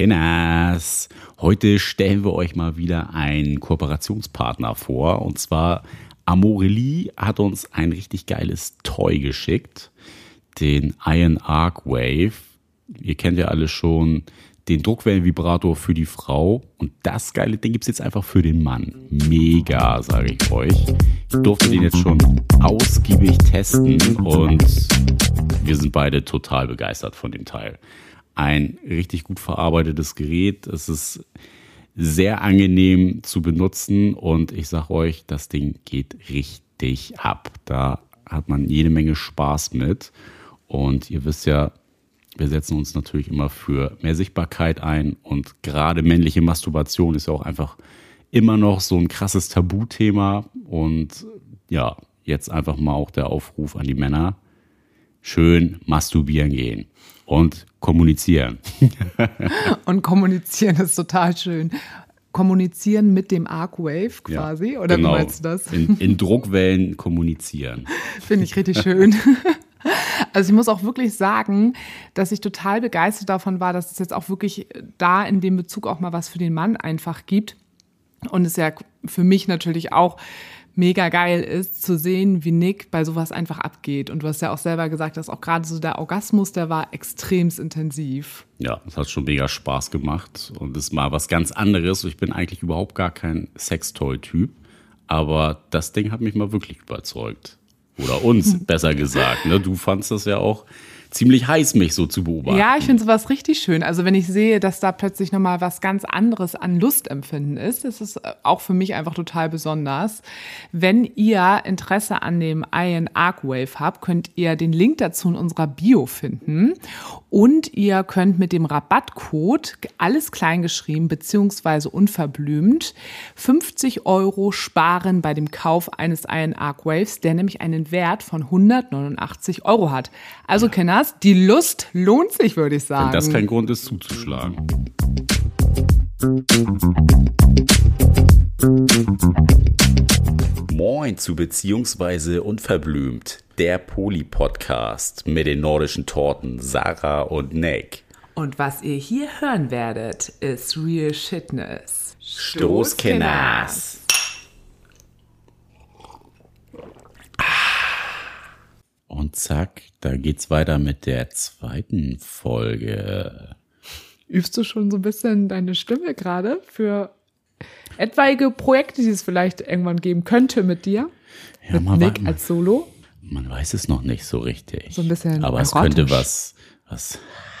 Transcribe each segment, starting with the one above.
Kenners. Heute stellen wir euch mal wieder einen Kooperationspartner vor. Und zwar Amorelie hat uns ein richtig geiles Toy geschickt. Den Iron Arc Wave. Ihr kennt ja alle schon den Druckwellenvibrator für die Frau. Und das geile Ding gibt es jetzt einfach für den Mann. Mega, sage ich euch. Ich durfte den jetzt schon ausgiebig testen und wir sind beide total begeistert von dem Teil. Ein richtig gut verarbeitetes Gerät. Es ist sehr angenehm zu benutzen und ich sage euch, das Ding geht richtig ab. Da hat man jede Menge Spaß mit. Und ihr wisst ja, wir setzen uns natürlich immer für mehr Sichtbarkeit ein und gerade männliche Masturbation ist ja auch einfach immer noch so ein krasses Tabuthema und ja, jetzt einfach mal auch der Aufruf an die Männer, schön masturbieren gehen und kommunizieren. und kommunizieren ist total schön. Kommunizieren mit dem Arcwave quasi, ja, oder genau. wie meinst du das? In, in Druckwellen kommunizieren. Finde ich richtig schön. Also ich muss auch wirklich sagen, dass ich total begeistert davon war, dass es jetzt auch wirklich da in dem Bezug auch mal was für den Mann einfach gibt. Und es ja für mich natürlich auch mega geil ist, zu sehen, wie Nick bei sowas einfach abgeht. Und du hast ja auch selber gesagt, dass auch gerade so der Orgasmus, der war extremst intensiv. Ja, es hat schon mega Spaß gemacht und ist mal was ganz anderes. Ich bin eigentlich überhaupt gar kein Sextoy-Typ, aber das Ding hat mich mal wirklich überzeugt. Oder uns, besser gesagt. Ne? Du fandst das ja auch ziemlich heiß, mich so zu beobachten. Ja, ich finde sowas richtig schön. Also wenn ich sehe, dass da plötzlich nochmal was ganz anderes an Lustempfinden ist, das ist äh, auch für mich einfach total besonders. Wenn ihr Interesse an dem Iron Arcwave habt, könnt ihr den Link dazu in unserer Bio finden. Und ihr könnt mit dem Rabattcode, alles kleingeschrieben beziehungsweise unverblümt, 50 Euro sparen bei dem Kauf eines Iron Arcwaves, der nämlich einen Wert von 189 Euro hat. Also. Kenner, Podcast. Die Lust lohnt sich, würde ich sagen. Wenn das kein Grund ist, zuzuschlagen. Moin zu Beziehungsweise Unverblümt, der Poli-Podcast mit den nordischen Torten Sarah und Nick. Und was ihr hier hören werdet, ist Real Shitness. Stoßkenners. Und zack, da geht's weiter mit der zweiten Folge. Übst du schon so ein bisschen deine Stimme gerade für etwaige Projekte, die es vielleicht irgendwann geben könnte mit dir? Ja, mit Nick als Solo? Man weiß es noch nicht so richtig. So ein bisschen. Aber erotisch. es könnte was, was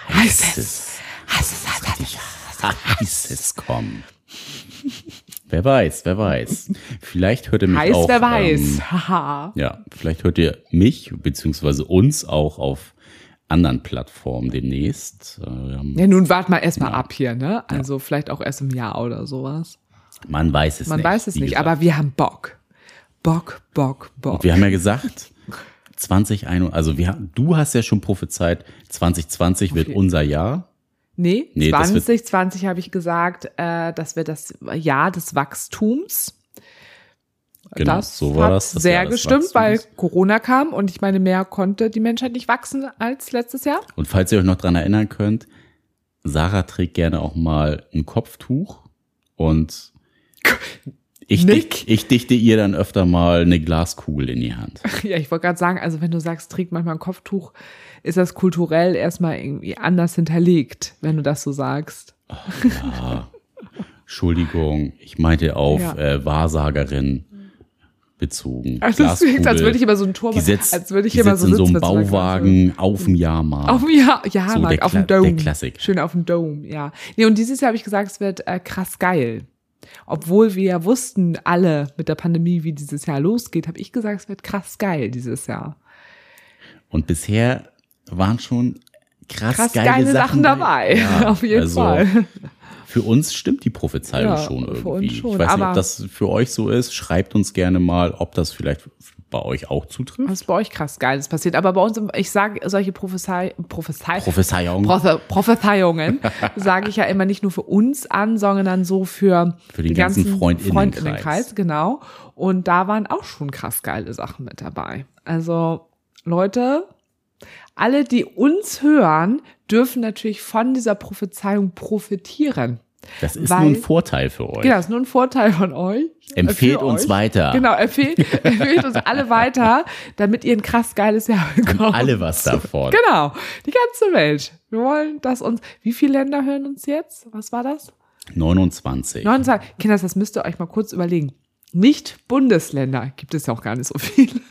heißes, heißes, heißes, heißes, heißes kommen. Wer weiß, wer weiß. Vielleicht hört ihr mich heißt, auch. wer weiß. Ähm, ja, vielleicht hört ihr mich beziehungsweise uns auch auf anderen Plattformen demnächst. Äh, ja, nun wart mal erstmal ja. ab hier, ne? Also ja. vielleicht auch erst im Jahr oder sowas. Man weiß es Man nicht. Man weiß es nicht, gesagt. aber wir haben Bock. Bock, Bock, Bock. Und wir haben ja gesagt, 2021, also wir, du hast ja schon prophezeit, 2020 okay. wird unser Jahr. Nee, nee 2020 habe ich gesagt, äh, das wird das Jahr des Wachstums. Genau, das so war hat das. das sehr gestimmt, weil Corona kam und ich meine, mehr konnte die Menschheit nicht wachsen als letztes Jahr. Und falls ihr euch noch dran erinnern könnt, Sarah trägt gerne auch mal ein Kopftuch und ich, dicht, ich dichte ihr dann öfter mal eine Glaskugel in die Hand. Ja, ich wollte gerade sagen, also wenn du sagst, trägt manchmal ein Kopftuch, ist das kulturell erstmal irgendwie anders hinterlegt, wenn du das so sagst. Ach, ja. Entschuldigung, ich meinte auf ja. äh, Wahrsagerin bezogen. Ach, das klingt, als würde ich immer so ein Tor, setzt, als würde ich immer so in so einem Bauwagen auf dem Jahrmarkt. Auf dem Jahr, Jahrmarkt, so auf dem Dome. Der Klassik. Schön auf dem Dome, ja. Nee, und dieses Jahr habe ich gesagt, es wird äh, krass geil. Obwohl wir ja wussten alle mit der Pandemie, wie dieses Jahr losgeht, habe ich gesagt, es wird krass geil dieses Jahr. Und bisher waren schon krass, krass geile, geile, Sachen, dabei. Ja, auf jeden also Fall. Für uns stimmt die Prophezeiung ja, schon irgendwie. Schon, ich weiß nicht, ob das für euch so ist. Schreibt uns gerne mal, ob das vielleicht bei euch auch zutrifft. Was ist bei euch krass Geiles passiert. Aber bei uns, ich sage solche Prophezei, Prophezei, Prophezeiungen, Prophe, Prophezeiungen sage ich ja immer nicht nur für uns an, sondern so für, für den ganzen, ganzen Freundinnenkreis. Freundinnenkreis. Genau. Und da waren auch schon krass geile Sachen mit dabei. Also Leute, Alle, die uns hören, dürfen natürlich von dieser Prophezeiung profitieren. Das ist Weil- nur ein Vorteil für euch. Genau, das ist nur ein Vorteil von euch. Empfehlt uns euch. weiter. Genau, empfehlt, empfehlt uns alle weiter, damit ihr ein krass geiles Jahr bekommt. Alle was davon. Genau, die ganze Welt. Wir wollen, dass uns, wie viele Länder hören uns jetzt? Was war das? 29. 29. Kinders, das müsst ihr euch mal kurz überlegen. Nicht Bundesländer, gibt es ja auch gar nicht so viele.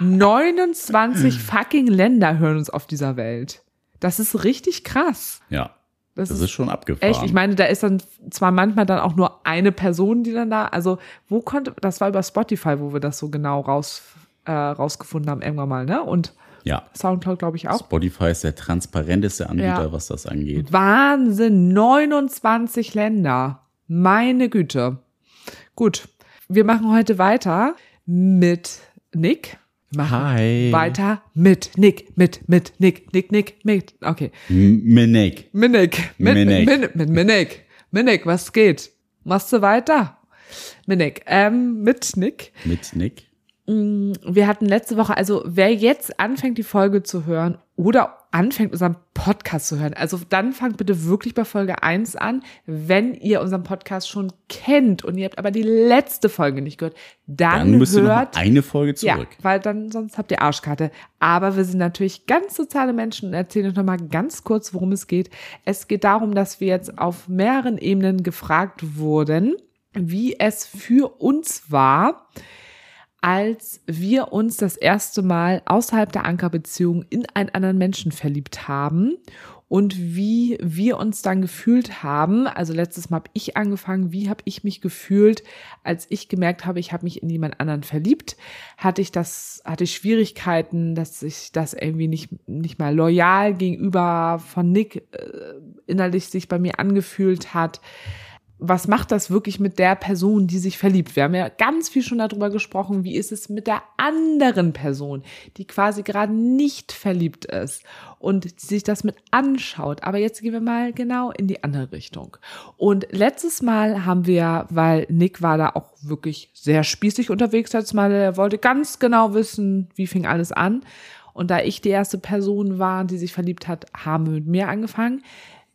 29 fucking Länder hören uns auf dieser Welt. Das ist richtig krass. Ja, Das, das ist ist schon abgefahren. echt. Ich meine, da ist dann zwar manchmal dann auch nur eine Person, die dann da, also wo konnte, das war über Spotify, wo wir das so genau raus, äh, rausgefunden haben, irgendwann mal, ne? Und ja. Soundcloud, glaube ich, auch. Spotify ist der transparenteste Anbieter, Ja. was das angeht. Wahnsinn, 29 Länder. Meine Güte. Gut, wir machen heute weiter mit Nick. Machen Hi. Weiter mit Nick, mit, mit, Nick, Nick, Nick, mit. Okay. Minik. Mit Nick. Mit, Minik. mit, mit, mit Nick. Mit Nick, was geht? Machst du weiter? Mit Nick. Ähm, mit Nick. Mit Nick. Wir hatten letzte Woche, also wer jetzt anfängt, die Folge zu hören oder anfängt, unseren Podcast zu hören, also dann fangt bitte wirklich bei Folge 1 an. Wenn ihr unseren Podcast schon kennt und ihr habt aber die letzte Folge nicht gehört, dann, Dann müsst ihr noch hört eine Folge ja, zurück. weil dann sonst habt ihr Arschkarte. Aber wir sind natürlich ganz soziale Menschen und erzählen euch nochmal ganz kurz, worum es geht. Es geht darum, dass wir jetzt auf mehreren Ebenen gefragt wurden, wie es für uns war, als wir uns das erste Mal außerhalb der Ankerbeziehung in einen anderen Menschen verliebt haben und wie wir uns dann gefühlt haben. Also letztes Mal habe ich angefangen, wie habe ich mich gefühlt, als ich gemerkt habe, ich habe mich in jemand anderen verliebt. Hatte ich das, hatte ich Schwierigkeiten, dass ich das irgendwie nicht, nicht mal loyal gegenüber von Nick äh, innerlich sich bei mir angefühlt hat was macht das wirklich mit der Person, die sich verliebt? Wir haben ja ganz viel schon darüber gesprochen, wie ist es mit der anderen Person, die quasi gerade nicht verliebt ist und sich das mit anschaut. Aber jetzt gehen wir mal genau in die andere Richtung. Und letztes Mal haben wir, weil Nick war da auch wirklich sehr spießig unterwegs, letztes Mal, er wollte ganz genau wissen, wie fing alles an. Und da ich die erste Person war, die sich verliebt hat, haben wir mit mir angefangen.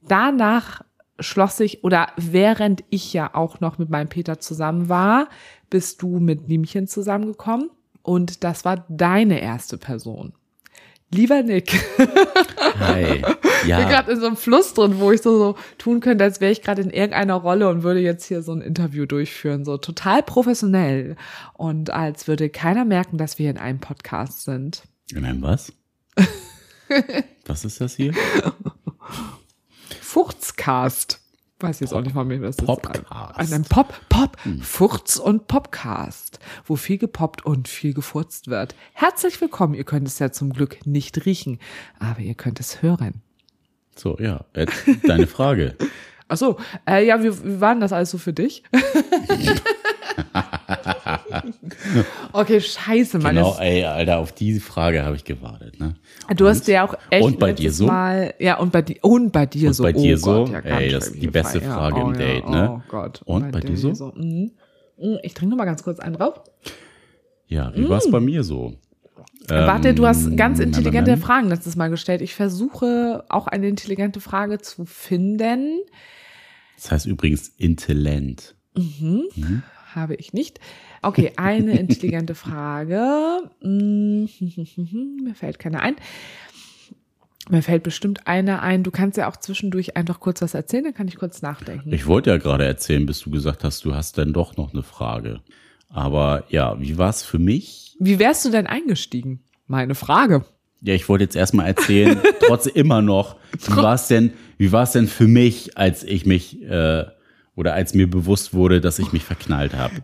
Danach schloss sich, oder während ich ja auch noch mit meinem Peter zusammen war, bist du mit Niemchen zusammengekommen. Und das war deine erste Person. Lieber Nick, Hi. ich bin Ja, gerade in so einem Fluss drin, wo ich so, so tun könnte, als wäre ich gerade in irgendeiner Rolle und würde jetzt hier so ein Interview durchführen, so total professionell. Und als würde keiner merken, dass wir in einem Podcast sind. in einem was? was ist das hier? Furzcast. Weiß jetzt auch nicht mal mehr, was das Popcast. ist. Ein Pop, Pop, Furz und Popcast, wo viel gepoppt und viel gefurzt wird. Herzlich willkommen. Ihr könnt es ja zum Glück nicht riechen, aber ihr könnt es hören. So, ja. Deine Frage. Ach so, äh, ja, wie, wie war denn das alles so für dich? okay, scheiße, Mann. Genau, ey, Alter, auf diese Frage habe ich gewartet, ne? Du hast ja auch echt Und bei dir so? Mal, ja, und bei dir, und bei dir Und so. bei dir oh so? Gott, ja, Ey, ganz das ist die beste Frage im oh, Date, ja, ne? Oh Gott. Und bei dir so? Mhm. Mhm, Ich trinke noch mal ganz kurz einen drauf. Ja, wie war es bei mir so? Warte, du hast ganz Ähm, intelligente ähm, Fragen letztes Mal gestellt. Ich versuche auch eine intelligente Frage zu finden. Das heißt übrigens Intellent. Habe ich nicht. Okay, eine intelligente Frage. Mm, Mir fällt keine ein. Mir fällt bestimmt eine ein. Du kannst ja auch zwischendurch einfach kurz was erzählen, dann kann ich kurz nachdenken. Ich wollte ja gerade erzählen, bis du gesagt hast, du hast dann doch noch eine Frage. Aber ja, wie war es für mich? Wie wärst du denn eingestiegen? Meine Frage. Ja, ich wollte jetzt erstmal erzählen, trotz immer noch, wie war es denn, wie war es denn für mich, als ich mich äh, oder als mir bewusst wurde, dass ich mich verknallt habe?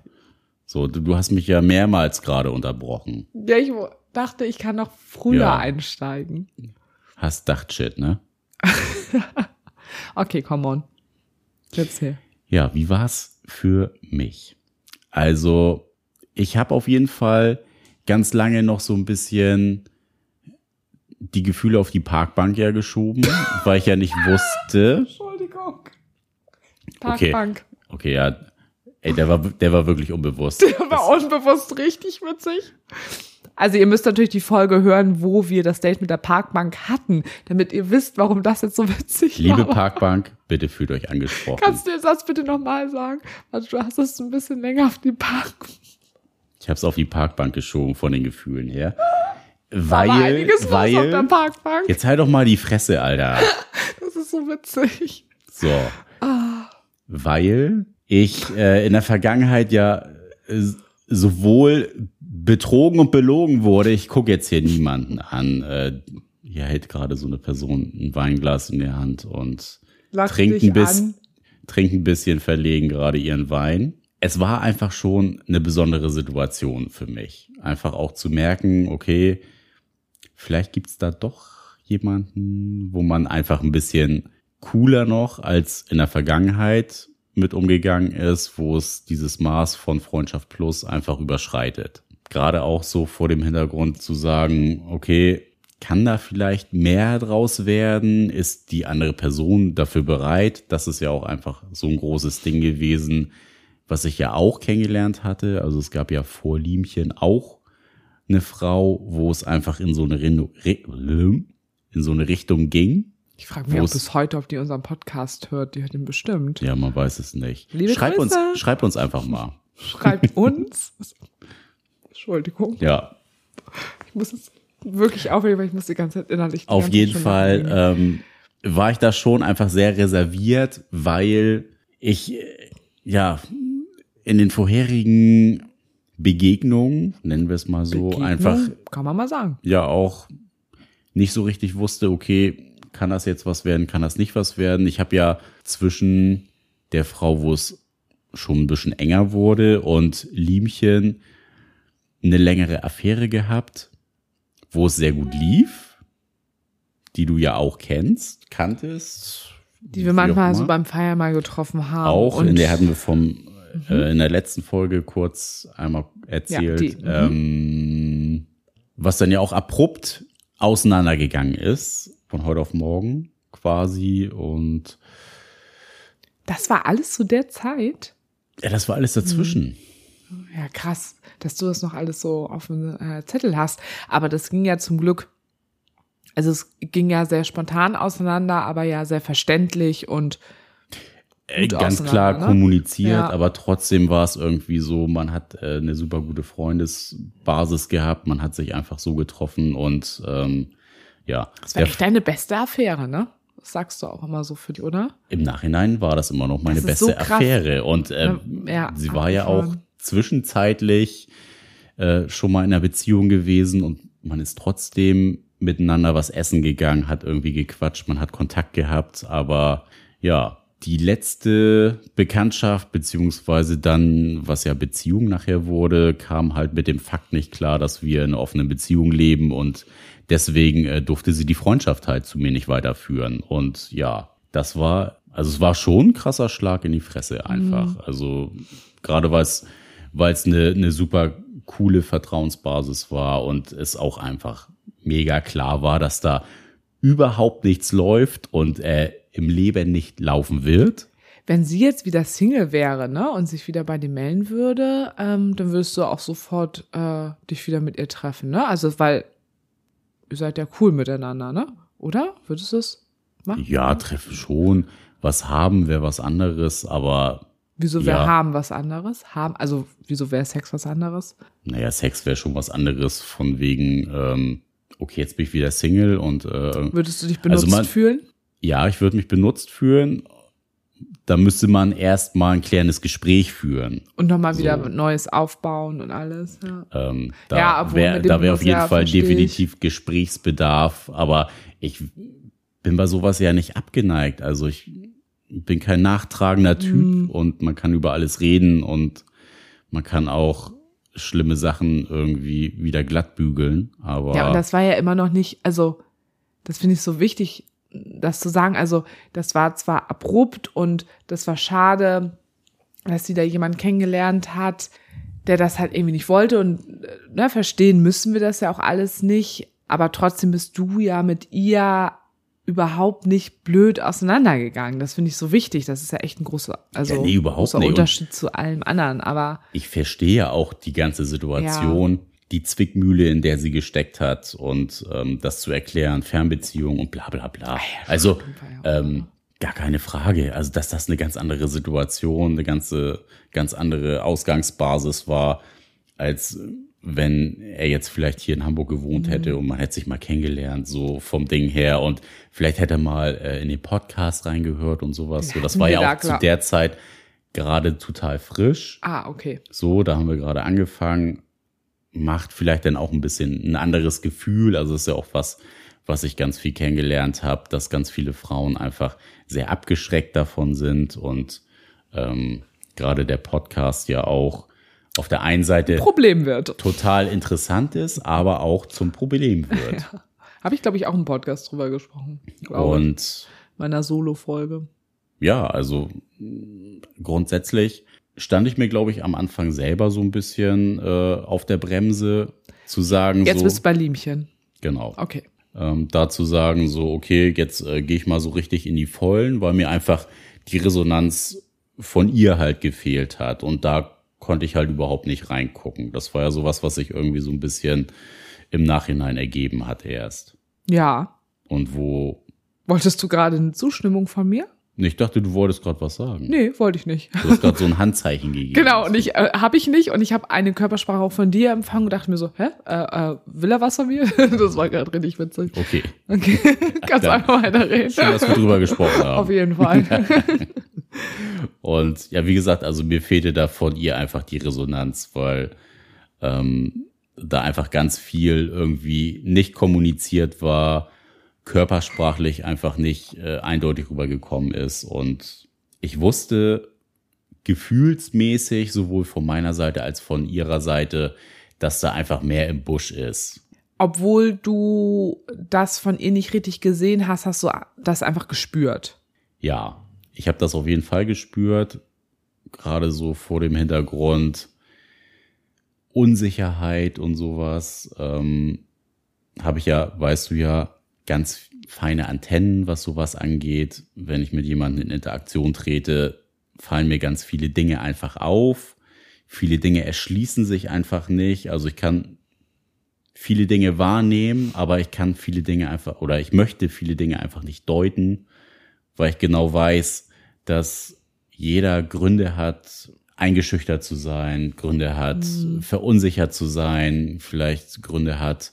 So, du, du hast mich ja mehrmals gerade unterbrochen. Ja, ich dachte, ich kann noch früher Ja. einsteigen. Hast dacht shit, ne? Okay, come on. Erzähl. Ja, wie war's für mich? Also, ich habe auf jeden Fall ganz lange noch so ein bisschen die Gefühle auf die Parkbank ja geschoben, weil ich ja nicht wusste. Entschuldigung. Okay. Parkbank. Okay, ja, ey, der war, der war wirklich unbewusst. Der war unbewusst richtig witzig. Also ihr müsst natürlich die Folge hören, wo wir das Date mit der Parkbank hatten, damit ihr wisst, warum das jetzt so witzig Liebe war. Parkbank, bitte fühlt euch angesprochen. Kannst du den Satz bitte nochmal sagen? Also du hast es ein bisschen länger auf die Park. Ich habe es auf die Parkbank geschoben von den Gefühlen her. Weil, weil, Parkbank. jetzt halt doch mal die Fresse, Alter. Das ist so witzig. So. Weil ich äh, in der Vergangenheit ja äh, sowohl betrogen und belogen wurde. Ich gucke jetzt hier niemanden an. Äh, hier hält gerade so eine Person ein Weinglas in der Hand und trinkt ein, bis, an. trinkt ein bisschen verlegen gerade ihren Wein. Es war einfach schon eine besondere Situation für mich. Einfach auch zu merken, okay, vielleicht gibt's da doch jemanden, wo man einfach ein bisschen cooler noch als in der Vergangenheit mit umgegangen ist, wo es dieses Maß von Freundschaft plus einfach überschreitet. Gerade auch so vor dem Hintergrund zu sagen, okay, kann da vielleicht mehr draus werden? Ist die andere Person dafür bereit? Das ist ja auch einfach so ein großes Ding gewesen, was ich ja auch kennengelernt hatte. Also es gab ja vor Liemchen auch eine Frau, wo es einfach in so eine, Rin- Ri- in so eine Richtung ging. Ich frage mich es- bis heute, ob die unseren Podcast hört. Die hört ihn bestimmt. Ja, man weiß es nicht. Liebe schreibt uns, Grüße. schreibt uns einfach mal. Schreibt uns. Entschuldigung. Ja, Ich muss es wirklich aufhören, weil ich muss die ganze Zeit innerlich. auf jeden Fall ähm, war ich da schon einfach sehr reserviert, weil ich äh, ja in den vorherigen Begegnungen, nennen wir es mal so, Begegnung, einfach Kann man mal sagen. ja auch nicht so richtig wusste, okay, kann das jetzt was werden, kann das nicht was werden. Ich habe ja zwischen der Frau, wo es schon ein bisschen enger wurde und Liemchen eine längere Affäre gehabt, wo es sehr gut lief, die du ja auch kennst, kanntest. Die wir manchmal so beim Feier mal getroffen haben. Auch, Und in der hatten wir vom äh, in der letzten Folge kurz einmal erzählt, Ja, die, mhm. ähm, was dann ja auch abrupt auseinandergegangen ist, von heute auf morgen quasi. Und das war alles zu der Zeit. ja, das war alles dazwischen. Ja, krass, dass du das noch alles so auf dem äh, Zettel hast. Aber das ging ja zum Glück. Also es ging ja sehr spontan auseinander, aber ja sehr verständlich und Gut ganz klar ne? kommuniziert, Ja. aber trotzdem war es irgendwie so, man hat äh, eine super gute Freundesbasis gehabt, man hat sich einfach so getroffen und ähm, ja, das war echt deine beste Affäre, ne? Das sagst du auch immer so für die, oder? Im Nachhinein war das immer noch meine beste so. Affäre. Und äh, Ja, sie war ja auch zwischenzeitlich äh, schon mal in einer Beziehung gewesen und man ist trotzdem miteinander was essen gegangen, hat irgendwie gequatscht, man hat Kontakt gehabt, aber ja, die letzte Bekanntschaft, beziehungsweise dann, was ja Beziehung nachher wurde, kam halt mit dem Fakt nicht klar, dass wir in einer offenen Beziehung leben und deswegen äh, durfte sie die Freundschaft halt zu mir nicht weiterführen. Und ja, das war, also es war schon ein krasser Schlag in die Fresse einfach. Also gerade weil es, weil es eine, eine super coole Vertrauensbasis war und es auch einfach mega klar war, dass da überhaupt nichts läuft und äh, im Leben nicht laufen wird. Wenn sie jetzt wieder Single wäre, ne, und sich wieder bei dir melden würde, ähm, dann würdest du auch sofort äh, dich wieder mit ihr treffen, ne? Also, weil ihr seid ja cool miteinander, ne? Oder? Würdest du es machen? Ja, treffen schon. Was haben wäre was anderes, aber Wieso wir Ja. haben was anderes? Haben, also wieso wäre Sex was anderes? naja, Sex wäre schon was anderes von wegen, ähm, okay, jetzt bin ich wieder Single und äh, Würdest du dich benutzt man- fühlen? Ja, ich würde mich benutzt fühlen. Da müsste man erst mal ein klärendes Gespräch führen. Und nochmal wieder So. Neues aufbauen und alles. Ja. Ähm, da Ja, wäre wär auf jeden ja, Fall versteh ich. definitiv Gesprächsbedarf, aber ich bin bei sowas ja nicht abgeneigt. Also ich bin kein nachtragender Typ Mhm. und man kann über alles reden und man kann auch schlimme Sachen irgendwie wieder glatt bügeln. Aber Ja, und das war ja immer noch nicht, also das finde ich so wichtig, das zu sagen. Also das war zwar abrupt und das war schade, dass sie da jemanden kennengelernt hat, der das halt irgendwie nicht wollte und äh, ne, verstehen müssen wir das ja auch alles nicht. Aber trotzdem bist du ja mit ihr überhaupt nicht blöd auseinandergegangen. Das finde ich so wichtig. Das ist ja echt ein großer, also Ja, nee, überhaupt großer nicht. Und- Unterschied zu allem anderen. Aber ich verstehe ja auch die ganze Situation. Die Zwickmühle, in der sie gesteckt hat und ähm, das zu erklären, Fernbeziehung und bla bla bla. Also ähm, gar keine Frage. Also dass das eine ganz andere Situation, eine ganze, ganz andere Ausgangsbasis war, als wenn er jetzt vielleicht hier in Hamburg gewohnt hätte und man hätte sich mal kennengelernt, so vom Ding her. Und vielleicht hätte er mal äh, in den Podcast reingehört und sowas. So, das war ja auch zu der Zeit gerade total frisch. Ah, okay. So, da haben wir gerade angefangen. Macht vielleicht dann auch ein bisschen ein anderes Gefühl. Also ist ja auch was, was ich ganz viel kennengelernt habe, dass ganz viele Frauen einfach sehr abgeschreckt davon sind und ähm, gerade der Podcast ja auch auf der einen Seite Problem wird. total interessant ist, aber auch zum Problem wird. Habe ich, glaube ich, auch im Podcast drüber gesprochen. Und Meiner Solo-Folge. ja, also grundsätzlich stand ich mir, glaube ich, am Anfang selber so ein bisschen äh, auf der Bremse zu sagen, Jetzt so, bist du bei Liemchen. genau, Okay. ähm, da zu sagen, so, okay, jetzt äh, gehe ich mal so richtig in die Vollen, weil mir einfach die Resonanz von ihr halt gefehlt hat. Und da konnte ich halt überhaupt nicht reingucken. Das war ja sowas, was sich irgendwie so ein bisschen im Nachhinein ergeben hat erst. Ja. Und wo, Wolltest du gerade eine Zustimmung von mir? Ich dachte, du wolltest gerade was sagen. Nee, wollte ich nicht. Du hast gerade so ein Handzeichen gegeben. Genau, und ich äh, habe ich nicht und ich habe eine Körpersprache auch von dir empfangen und dachte mir so, hä? Äh, äh, will er was von mir? das war gerade richtig witzig. Okay, Okay, kannst einfach weiterreden. schön, dass wir drüber gesprochen haben. Auf jeden Fall. Und ja, wie gesagt, also mir fehlte da von ihr einfach die Resonanz, weil ähm, da einfach ganz viel irgendwie nicht kommuniziert war, körpersprachlich einfach nicht äh, eindeutig rübergekommen ist. Und ich wusste gefühlsmäßig, sowohl von meiner Seite als von ihrer Seite, dass da einfach mehr im Busch ist. Obwohl du das von ihr nicht richtig gesehen hast, hast du das einfach gespürt. ja, ich habe das auf jeden Fall gespürt, gerade so vor dem Hintergrund Unsicherheit und sowas. Ähm, habe ich ja, weißt du ja, ganz feine Antennen, was sowas angeht. Wenn ich mit jemandem in Interaktion trete, fallen mir ganz viele Dinge einfach auf. Viele Dinge erschließen sich einfach nicht. Also ich kann viele Dinge wahrnehmen, aber ich kann viele Dinge einfach oder ich möchte viele Dinge einfach nicht deuten weil ich genau weiß, dass jeder Gründe hat, eingeschüchtert zu sein, Gründe hat, verunsichert zu sein, vielleicht Gründe hat,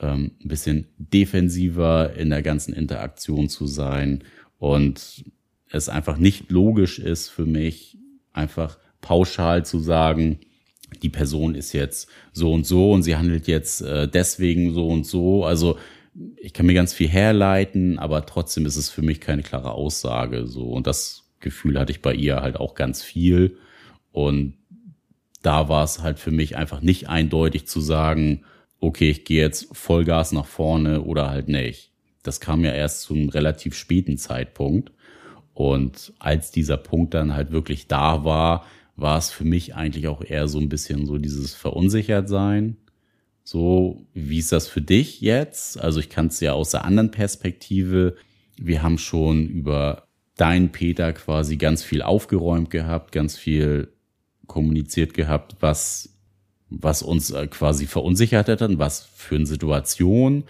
ähm, ein bisschen defensiver in der ganzen Interaktion zu sein und es einfach nicht logisch ist für mich, einfach pauschal zu sagen, die Person ist jetzt so und so und sie handelt jetzt äh, deswegen so und so. Also ich kann mir ganz viel herleiten, aber trotzdem ist es für mich keine klare Aussage. So und das Gefühl hatte ich bei ihr halt auch ganz viel. Und da war es halt für mich einfach nicht eindeutig zu sagen, okay, ich gehe jetzt Vollgas nach vorne oder halt nicht. Das kam ja erst zu einem relativ späten Zeitpunkt. Und als dieser Punkt dann halt wirklich da war, war es für mich eigentlich auch eher so ein bisschen so dieses Verunsichertsein. So, wie ist das für dich jetzt? Also ich kann es ja aus der anderen Perspektive. Wir haben schon über deinen Peter quasi ganz viel aufgeräumt gehabt, ganz viel kommuniziert gehabt, was, was uns äh, quasi verunsichert hat und was für eine Situation.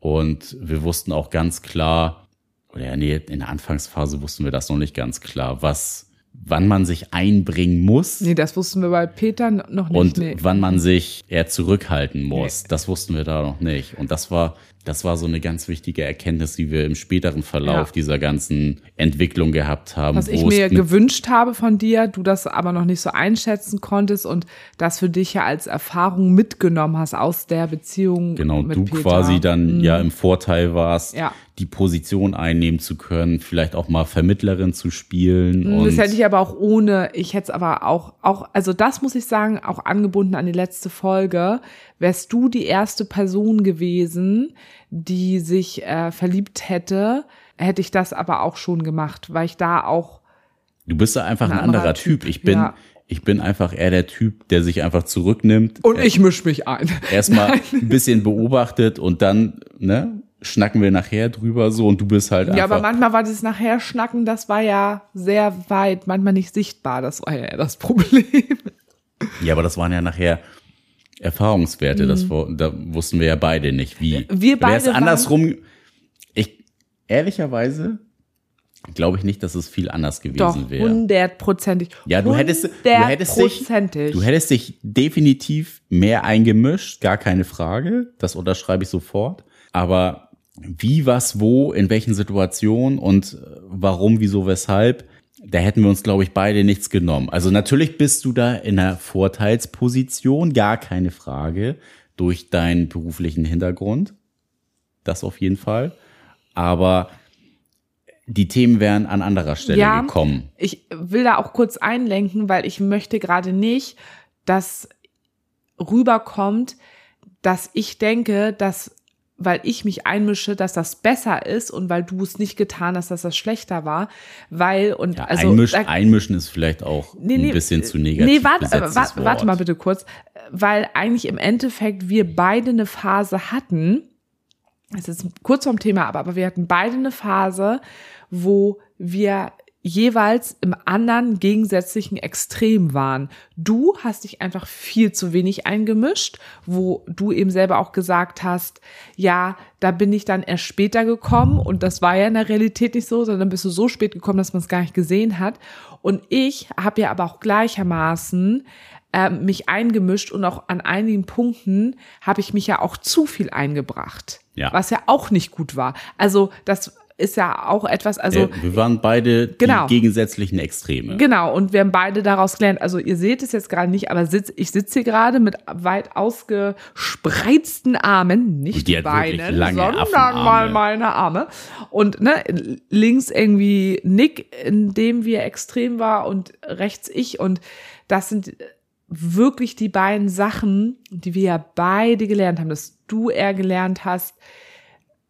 Und wir wussten auch ganz klar, oder ja, nee, in der Anfangsphase wussten wir das noch nicht ganz klar, was, wann man sich einbringen muss Nee, das wussten wir bei Peter noch nicht. und nee. wann man sich eher zurückhalten muss. Das wussten wir da noch nicht. Und das war, das war so eine ganz wichtige Erkenntnis, die wir im späteren Verlauf Ja. dieser ganzen Entwicklung gehabt haben. Was ich mir gewünscht habe von dir, du das aber noch nicht so einschätzen konntest und das für dich ja als Erfahrung mitgenommen hast aus der Beziehung Genau, mit du Peter. quasi dann ja im Vorteil warst, Ja. Die Position einnehmen zu können, vielleicht auch mal Vermittlerin zu spielen. und Hm, Das hätte ich aber auch ohne, ich hätte es aber auch, auch, also das muss ich sagen, auch angebunden an die letzte Folge, wärst du die erste Person gewesen, die sich äh, verliebt hätte, hätte ich das aber auch schon gemacht, weil ich da auch, du bist da einfach ein, Ein anderer anderer Typ. Typ, Ich bin, ja. ich bin einfach eher der Typ, der sich einfach zurücknimmt, und ich misch mich ein. erstmal ein bisschen beobachtet und dann, ne, schnacken wir nachher drüber so und du bist halt Ja, einfach. aber manchmal war das nachher Schnacken, das war ja sehr weit, manchmal nicht sichtbar, das war ja das Problem. Ja, aber das waren ja nachher Erfahrungswerte, das da wussten wir ja beide nicht, wie. Wir beide Wäre es andersrum, ich, ehrlicherweise glaube ich nicht, dass es viel anders gewesen Doch, wäre. hundertprozentig. Ja, du hättest, du hättest dich, du hättest dich definitiv mehr eingemischt, gar keine Frage. Das unterschreibe ich sofort. Aber wie, was, wo, in welchen Situationen und äh, warum, wieso, weshalb, da hätten wir uns, glaube ich, beide nichts genommen. Also natürlich bist du da in einer Vorteilsposition, gar keine Frage, durch deinen beruflichen Hintergrund. Das auf jeden Fall. Aber die Themen wären an anderer Stelle Ja. gekommen. Ich will da auch kurz einlenken, weil ich möchte gerade nicht, dass rüberkommt, dass ich denke, dass weil ich mich einmische, dass das besser ist und weil du es nicht getan hast, dass das schlechter war, weil und Ja, also einmisch, da- einmischen ist vielleicht auch Nee, ein nee, bisschen zu negativ Nee, warte, besetztes warte, Wort. warte mal bitte kurz, weil eigentlich im Endeffekt wir beide eine Phase hatten, es ist kurz vom Thema, aber, aber wir hatten beide eine Phase, wo wir jeweils im anderen gegensätzlichen Extrem waren. Du hast dich einfach viel zu wenig eingemischt, wo du eben selber auch gesagt hast, ja, da bin ich dann erst später gekommen und das war ja in der Realität nicht so, sondern bist du so spät gekommen, dass man es gar nicht gesehen hat. Und ich habe ja aber auch gleichermaßen ähm, mich eingemischt und auch an einigen Punkten habe ich mich ja auch zu viel eingebracht, Ja. was ja auch nicht gut war. Also das ist ja auch etwas, also Äh, wir waren beide Genau. die gegensätzlichen Extreme. Genau, und wir haben beide daraus gelernt. Also ihr seht es jetzt gerade nicht, aber sitz, ich sitze hier gerade mit weit ausgespreizten Armen, nicht Die Beinen, sondern Affenarme. mal meine Arme. Und ne, links irgendwie Nick, in dem wir extrem war, und rechts ich. Und das sind wirklich die beiden Sachen, die wir ja beide gelernt haben, dass du eher gelernt hast.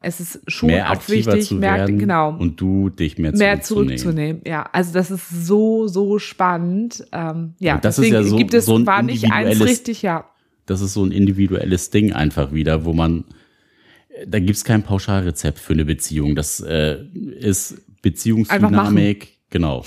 Es ist schon mehr auch wichtig, mehr, werden genau und du dich mehr, mehr zurückzunehmen. zurückzunehmen. Ja, also das ist so, so spannend. Ähm, ja, Und das ist deswegen ja so- gibt es, so ein war nicht eins richtig, ja. Das ist so ein individuelles Ding einfach wieder, wo man, da gibt's kein Pauschalrezept für eine Beziehung. Das äh, ist Beziehungsdynamik, genau.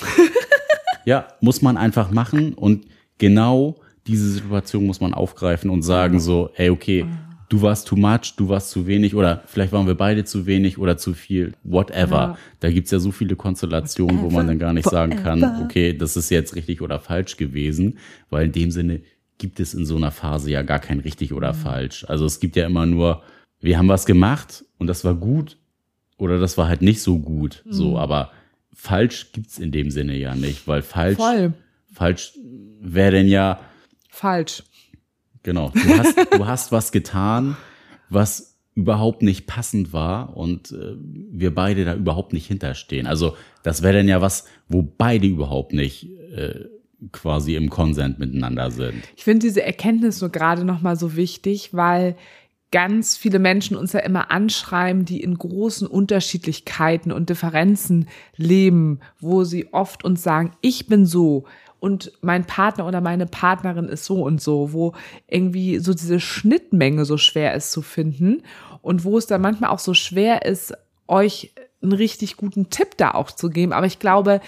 ja, muss man einfach machen und genau diese Situation muss man aufgreifen und sagen so, ey, okay, du warst too much, du warst zu wenig oder vielleicht waren wir beide zu wenig oder zu viel, whatever. Ja. Da gibt's ja so viele Konstellationen, wo man dann gar nicht sagen kann, okay, das ist jetzt richtig oder falsch gewesen, weil in dem Sinne gibt es in so einer Phase ja gar kein richtig oder falsch. Also es gibt ja immer nur, wir haben was gemacht und das war gut oder das war halt nicht so gut. So, aber falsch gibt's in dem Sinne ja nicht, weil falsch, Voll falsch wäre denn ja, falsch. Genau, du hast, du hast was getan, was überhaupt nicht passend war und äh, wir beide da überhaupt nicht hinterstehen. Also das wäre dann ja was, wo beide überhaupt nicht äh, quasi im Konsent miteinander sind. Ich finde diese Erkenntnis nur gerade noch mal so wichtig, weil ganz viele Menschen uns ja immer anschreiben, die in großen Unterschiedlichkeiten und Differenzen leben, wo sie oft uns sagen, ich bin so und mein Partner oder meine Partnerin ist so und so, wo irgendwie so diese Schnittmenge so schwer ist zu finden und wo es dann manchmal auch so schwer ist, euch einen richtig guten Tipp da auch zu geben. Aber ich glaube,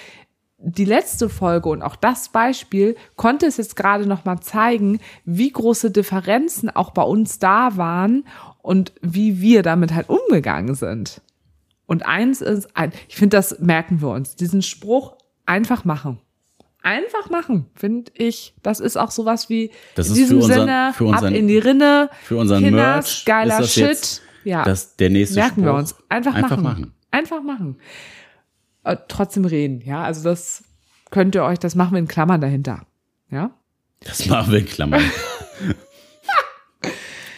die letzte Folge und auch das Beispiel konnte es jetzt gerade noch mal zeigen, wie große Differenzen auch bei uns da waren und wie wir damit halt umgegangen sind. Und eins ist, ich finde, das merken wir uns, diesen Spruch einfach machen. Einfach machen, finde ich. Das ist auch sowas wie Das in diesem unseren- Sinne für unseren- ab in die Rinne. Für unseren Kinders, Merch geiler Shit. jetzt ja, das, der nächste merken wir Spruch. uns. Einfach, Einfach machen. machen. Einfach machen. Äh, trotzdem reden, ja. Also das könnt ihr euch, das machen wir in Klammern dahinter. Ja. Das machen wir in Klammern.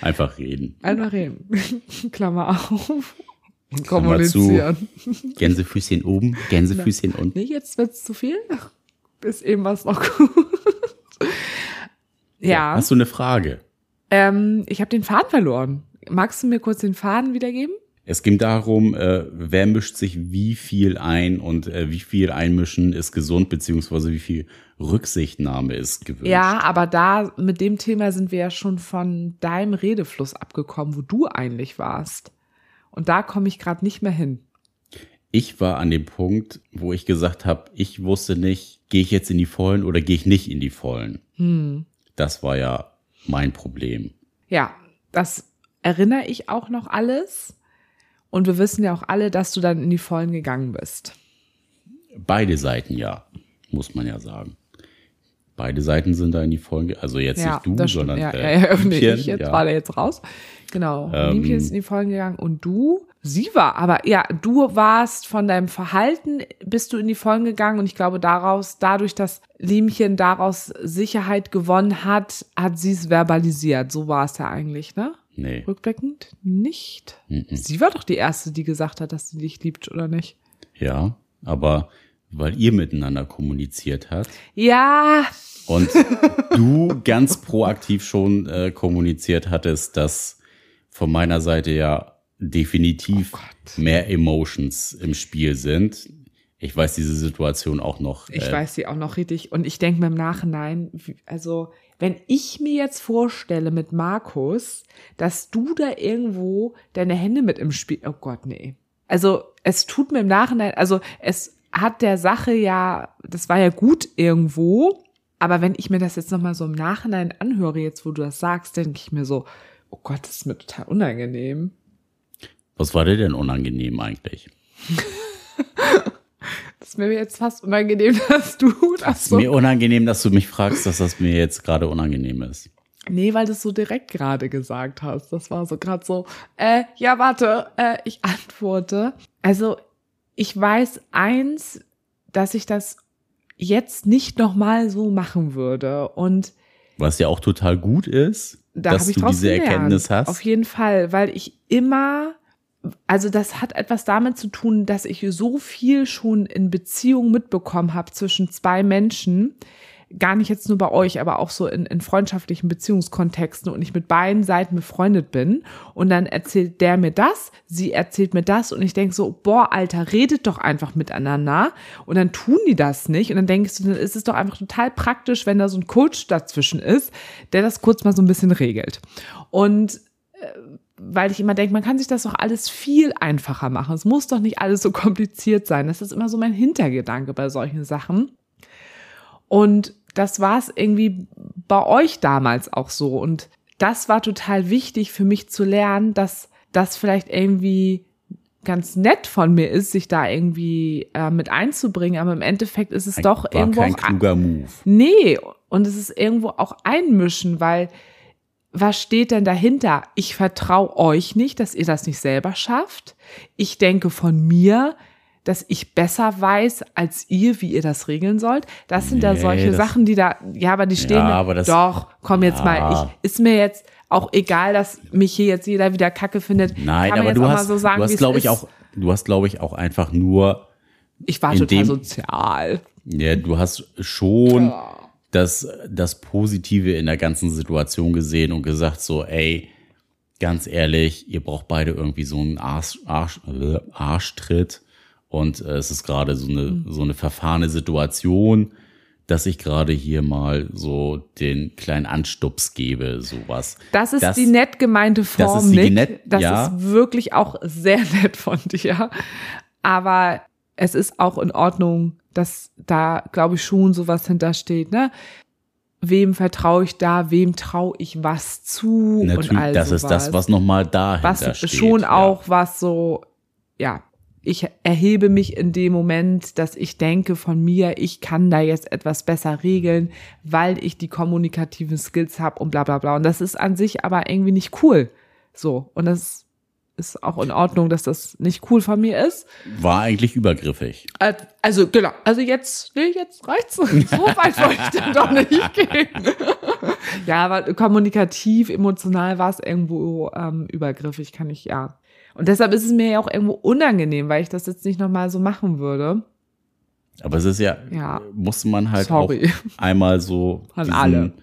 Einfach reden. Einfach reden. Klammer auf. Und Klammer zu. kommunizieren. Gänsefüßchen oben, Gänsefüßchen unten. Nee, jetzt wird's zu viel. Bis eben was noch gut. Ja, Hast du eine Frage? ähm, ich habe den Faden verloren. Magst du mir kurz den Faden wiedergeben? Es ging darum, äh, wer mischt sich wie viel ein und äh, wie viel Einmischen ist gesund, beziehungsweise wie viel Rücksichtnahme ist gewünscht. Ja, aber da mit dem Thema sind wir ja schon von deinem Redefluss abgekommen, wo du eigentlich warst. Und da komme ich gerade nicht mehr hin. Ich war an dem Punkt, wo ich gesagt habe, ich wusste nicht, gehe ich jetzt in die Vollen oder gehe ich nicht in die Vollen. Hm. Das war ja mein Problem. Ja, das erinnere ich auch noch alles. Und wir wissen ja auch alle, dass du dann in die Vollen gegangen bist. Beide Seiten ja, muss man ja sagen. Beide Seiten sind da in die Vollen, ge- also jetzt ja, nicht du, sondern ja, äh, ja, ja, nee, ich jetzt ja. war der jetzt raus. Genau. Ähm, Liebchen ist in die Vollen gegangen und du, sie war, aber ja, du warst von deinem Verhalten, bist du in die Vollen gegangen und ich glaube daraus, dadurch, dass Liemchen daraus Sicherheit gewonnen hat, hat sie es verbalisiert. So war es ja eigentlich, ne? Nee. Rückblickend nicht. Mhm. Sie war doch die Erste, die gesagt hat, dass sie dich liebt, oder nicht? Ja, aber weil ihr miteinander kommuniziert habt Ja, und du ganz proaktiv schon äh, kommuniziert hattest, dass von meiner Seite ja definitiv Oh mehr Emotions im Spiel sind. Ich weiß diese Situation auch noch. Ich äh, weiß sie auch noch richtig. Und ich denke mir im Nachhinein, also wenn ich mir jetzt vorstelle mit Markus, dass du da irgendwo deine Hände mit im Spiel, oh Gott, nee. Also es tut mir im Nachhinein, also es hat der Sache ja, das war ja gut irgendwo, aber wenn ich mir das jetzt nochmal so im Nachhinein anhöre, jetzt wo du das sagst, denke ich mir so, oh Gott, das ist mir total unangenehm. Was war dir denn unangenehm eigentlich? Das ist mir jetzt fast unangenehm, dass du das Ist so mir unangenehm, dass du mich fragst, dass das mir jetzt gerade unangenehm ist. Nee, weil du es so direkt gerade gesagt hast. Das war so gerade so, äh, ja, warte, äh, ich antworte. Also, ich weiß eins, dass ich das jetzt nicht nochmal so machen würde. Und Was ja auch total gut ist, da dass du diese gelernt. Erkenntnis hast. Auf jeden Fall, weil ich immer, also das hat etwas damit zu tun, dass ich so viel schon in Beziehungen mitbekommen habe zwischen zwei Menschen. Gar nicht jetzt nur bei euch, aber auch so in, in freundschaftlichen Beziehungskontexten und ich mit beiden Seiten befreundet bin. Und dann erzählt der mir das, sie erzählt mir das und ich denke so, boah, Alter, redet doch einfach miteinander. Und dann tun die das nicht. Und dann denkst du, dann ist es doch einfach total praktisch, wenn da so ein Coach dazwischen ist, der das kurz mal so ein bisschen regelt. Und äh, weil ich immer denke, man kann sich das doch alles viel einfacher machen. Es muss doch nicht alles so kompliziert sein. Das ist immer so mein Hintergedanke bei solchen Sachen. Und das war es irgendwie bei euch damals auch so. Und das war total wichtig für mich zu lernen, dass das vielleicht irgendwie ganz nett von mir ist, sich da irgendwie äh, mit einzubringen. Aber im Endeffekt ist es doch war irgendwo kein kluger Move. Nee, und es ist irgendwo auch einmischen, weil was steht denn dahinter? Ich vertraue euch nicht, dass ihr das nicht selber schafft. Ich denke von mir, dass ich besser weiß als ihr, wie ihr das regeln sollt. Das sind da Nee, solche das- Sachen, die da, ja, aber die stehen. Ja, da- aber das- doch, komm jetzt Ja. mal. Ich, ist mir jetzt auch egal, dass mich hier jetzt jeder wieder Kacke findet. Nein, aber du hast, so sagen, du hast, glaube ich, ist. auch, du hast, glaube ich, auch einfach nur, Ich war total dem- sozial. ja, du hast schon das, das Positive in der ganzen Situation gesehen und gesagt so, ey, ganz ehrlich, ihr braucht beide irgendwie so einen Arsch, Arsch, äh, Arschtritt und äh, es ist gerade so eine, Mhm. so eine verfahrene Situation, dass ich gerade hier mal so den kleinen Anstups gebe, sowas. Das ist Das- die nett gemeinte Form, ist die Nick. nett- das ja. ist wirklich auch sehr nett von dir. Aber es ist auch in Ordnung, dass da, glaube ich, schon sowas hintersteht, ne? Wem vertraue ich da, wem traue ich was zu und Natürlich, all das ist sowas. das, was nochmal dahinter was steht. schon ja. auch was so, ja, ich erhebe mich in dem Moment, dass ich denke von mir, ich kann da jetzt etwas besser regeln, weil ich die kommunikativen Skills habe und bla bla bla. Und das ist an sich aber irgendwie nicht cool. So. Und das ist auch in Ordnung, dass das nicht cool von mir ist. War eigentlich übergriffig. Äh, Also, genau. Also jetzt, nee, jetzt reicht's. So weit wollte ich dann doch nicht gehen. ja, aber kommunikativ, emotional war es irgendwo ähm, übergriffig, kann ich ja. Und deshalb ist es mir ja auch irgendwo unangenehm, weil ich das jetzt nicht nochmal so machen würde. Aber es ist ja, Ja. muss man halt Sorry. auch einmal so diesen,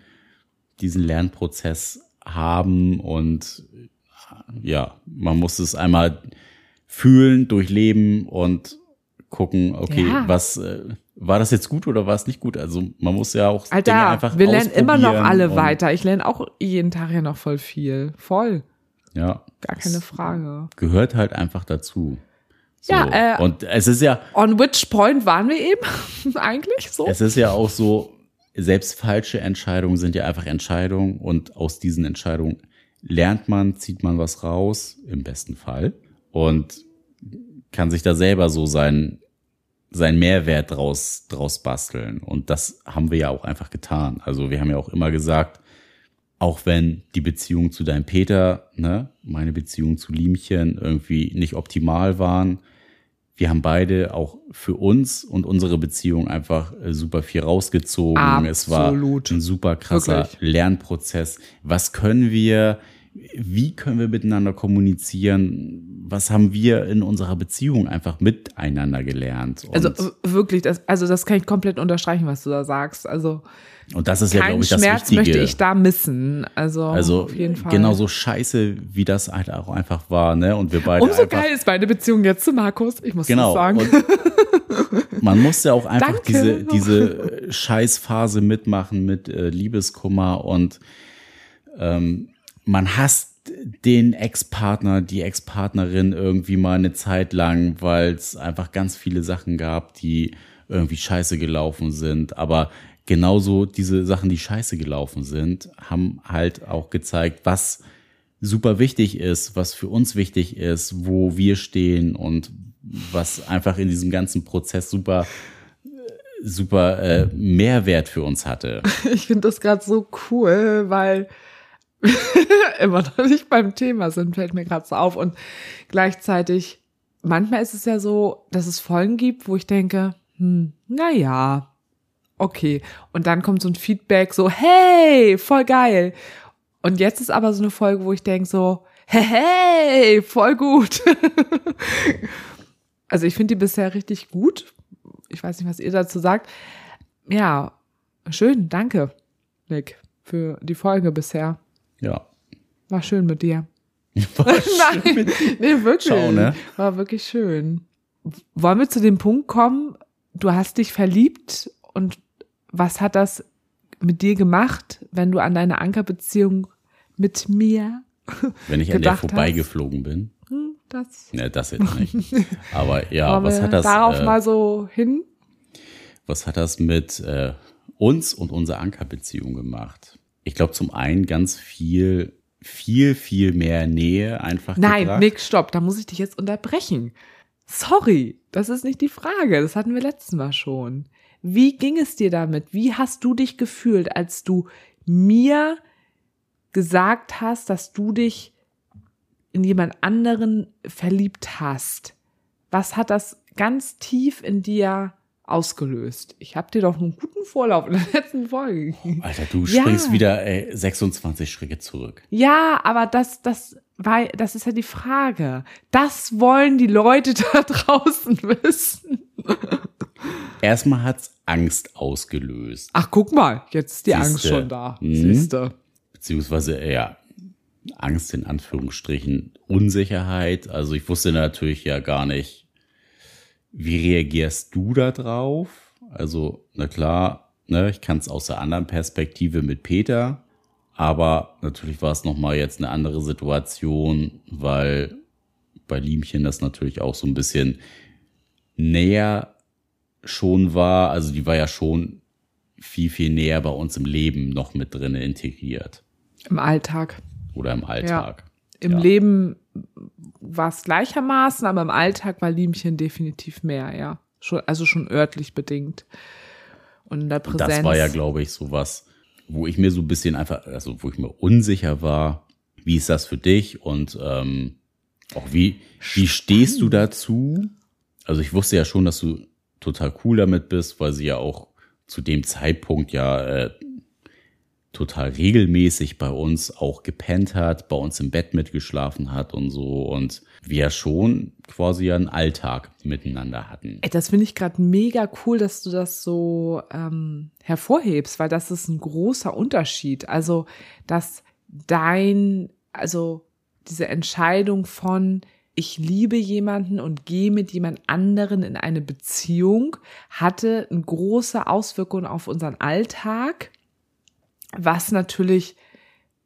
diesen Lernprozess haben und ja, man muss es einmal fühlen, durchleben und gucken, okay, Ja. was äh, war das jetzt gut oder war es nicht gut? Also man muss ja auch Dinge Alter, einfach wir lernen immer noch alle weiter. Ich lerne auch jeden Tag ja noch voll viel. Voll. Ja, Gar keine Frage. gehört halt einfach dazu. So. Ja, äh, und es ist ja, On which point waren wir eben eigentlich so? es ist ja auch so, selbst falsche Entscheidungen sind ja einfach Entscheidungen und aus diesen Entscheidungen lernt man, zieht man was raus, im besten Fall, und kann sich da selber so sein, sein Mehrwert draus, draus basteln. Und das haben wir ja auch einfach getan. Also wir haben ja auch immer gesagt, auch wenn die Beziehung zu deinem Peter, ne, meine Beziehung zu Liemchen irgendwie nicht optimal waren, wir haben beide auch für uns und unsere Beziehung einfach äh, super viel rausgezogen. Absolut. Es war ein super krasser Wirklich. Lernprozess. Was können wir, wie können wir miteinander kommunizieren? Was haben wir in unserer Beziehung einfach miteinander gelernt? Und, Also wirklich, das, also das kann ich komplett unterstreichen, was du da sagst. Also und das ist ja, glaube ich, das Schmerz Wichtige. möchte ich da missen. Also, also auf jeden Fall. genauso scheiße, wie das halt auch einfach war, ne? Und wir beide Umso einfach, geil ist meine Beziehung jetzt zu Markus. Ich muss Genau. das sagen. Man muss ja auch einfach Danke. diese, diese äh, Scheißphase mitmachen mit äh, Liebeskummer und ähm, man hasst den Ex-Partner, die Ex-Partnerin irgendwie mal eine Zeit lang, weil es einfach ganz viele Sachen gab, die irgendwie scheiße gelaufen sind. Aber genauso diese Sachen, die scheiße gelaufen sind, haben halt auch gezeigt, was super wichtig ist, was für uns wichtig ist, wo wir stehen und was einfach in diesem ganzen Prozess super super äh, Mehrwert für uns hatte. Ich finde das gerade so cool, weil immer noch nicht beim Thema sind, fällt mir gerade so auf. Und gleichzeitig, manchmal ist es ja so, dass es Folgen gibt, wo ich denke, hm, na ja, okay. Und dann kommt so ein Feedback, so, hey, voll geil. Und jetzt ist aber so eine Folge, wo ich denke so, hey, hey, voll gut. also ich finde die bisher richtig gut. Ich weiß nicht, was ihr dazu sagt. Ja, schön, danke, Nick, für die Folge bisher. Ja. War schön mit dir. War schön mit- nee, wirklich. Schau, ne? War wirklich schön. Wollen wir zu dem Punkt kommen, du hast dich verliebt und was hat das mit dir gemacht, wenn du an deine Ankerbeziehung mit mir Wenn ich an der gedacht hast? vorbeigeflogen bin. hm, das Ne, das jetzt nicht. Aber ja, was hat das, darauf äh, mal so hin? was hat das mit äh, uns und unserer Ankerbeziehung gemacht? Ich glaube zum einen ganz viel, viel, viel mehr Nähe einfach Nein, gebracht. Nick, stopp, da muss ich dich jetzt unterbrechen. Sorry, das ist nicht die Frage, das hatten wir letztes Mal schon. Wie ging es dir damit? Wie hast du dich gefühlt, als du mir gesagt hast, dass du dich in jemand anderen verliebt hast? Was hat das ganz tief in dir ausgelöst? Ich habe dir doch einen guten Vorlauf in der letzten Folge gegeben. Alter, du Ja. springst wieder ey, 26 Schritte zurück. Ja, aber das, das, war, das ist ja die Frage. Das wollen die Leute da draußen wissen. Erstmal hat's Angst ausgelöst. Ach, guck mal, jetzt ist die Siehste. Angst schon da. Mhm. Siehste. beziehungsweise äh, ja, Angst in Anführungsstrichen, Unsicherheit. Also ich wusste natürlich ja gar nicht, wie reagierst du da drauf? Also, na klar, ne, ich kann es aus der anderen Perspektive mit Peter, aber natürlich war es nochmal jetzt eine andere Situation, weil bei Liemchen das natürlich auch so ein bisschen näher schon war. Also die war ja schon viel, viel näher bei uns im Leben noch mit drinne integriert Im Alltag. oder im Alltag. Im Ja. Leben war es gleichermaßen, aber im Alltag war Liemchen definitiv mehr, ja. Schon, also schon örtlich bedingt. Und in der Präsenz. das war ja, glaube ich, so was, wo ich mir so ein bisschen einfach, also wo ich mir unsicher war, wie ist das für dich und ähm, auch wie, wie stehst du dazu? Also ich wusste ja schon, dass du total cool damit bist, weil sie ja auch zu dem Zeitpunkt ja äh, total regelmäßig bei uns auch gepennt hat, bei uns im Bett mitgeschlafen hat und so und wir schon quasi einen Alltag miteinander hatten. Ey, das finde ich gerade mega cool, dass du das so ähm, hervorhebst, weil das ist ein großer Unterschied. Also, dass dein, also diese Entscheidung von ich liebe jemanden und gehe mit jemand anderen in eine Beziehung, hatte eine große Auswirkung auf unseren Alltag, was natürlich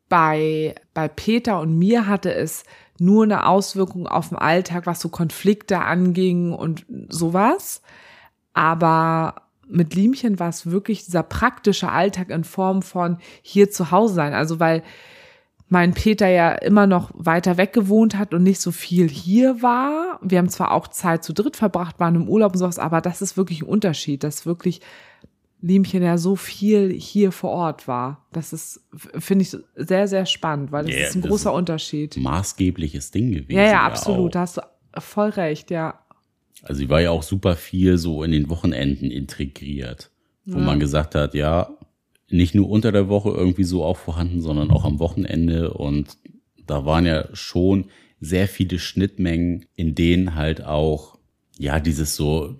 bei, bei Peter und mir hatte es nur eine Auswirkung auf den Alltag, was so Konflikte anging und sowas. Aber mit Liemchen war es wirklich dieser praktische Alltag in Form von hier zu Hause sein. Also weil mein Peter ja immer noch weiter weg gewohnt hat und nicht so viel hier war. Wir haben zwar auch Zeit zu dritt verbracht, waren im Urlaub und sowas, aber das ist wirklich ein Unterschied, dass wirklich Liemchen ja so viel hier vor Ort war. Das ist, finde ich, sehr, sehr spannend, weil das Ja, ist ein das großer ist Unterschied. Maßgebliches Ding gewesen. Ja, ja, absolut. Da hast du voll recht, ja. Also sie war ja auch super viel so in den Wochenenden integriert, wo man gesagt hat, ja, nicht nur unter der Woche irgendwie so auch vorhanden, sondern auch am Wochenende. Und da waren ja schon sehr viele Schnittmengen, in denen halt auch, ja, dieses so,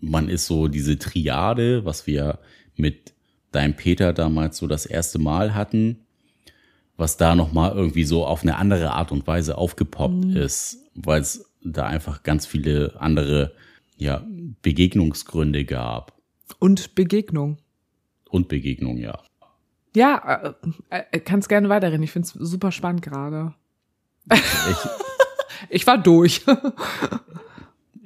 man ist so diese Triade, was wir mit deinem Peter damals so das erste Mal hatten, was da nochmal irgendwie so auf eine andere Art und Weise aufgepoppt ist, weil es da einfach ganz viele andere ja, Begegnungsgründe gab. Und Begegnung. Und Begegnungen, ja. Ja, äh, äh, kannst gerne weiterreden. Ich finde es super spannend gerade. Ich, Ich war durch.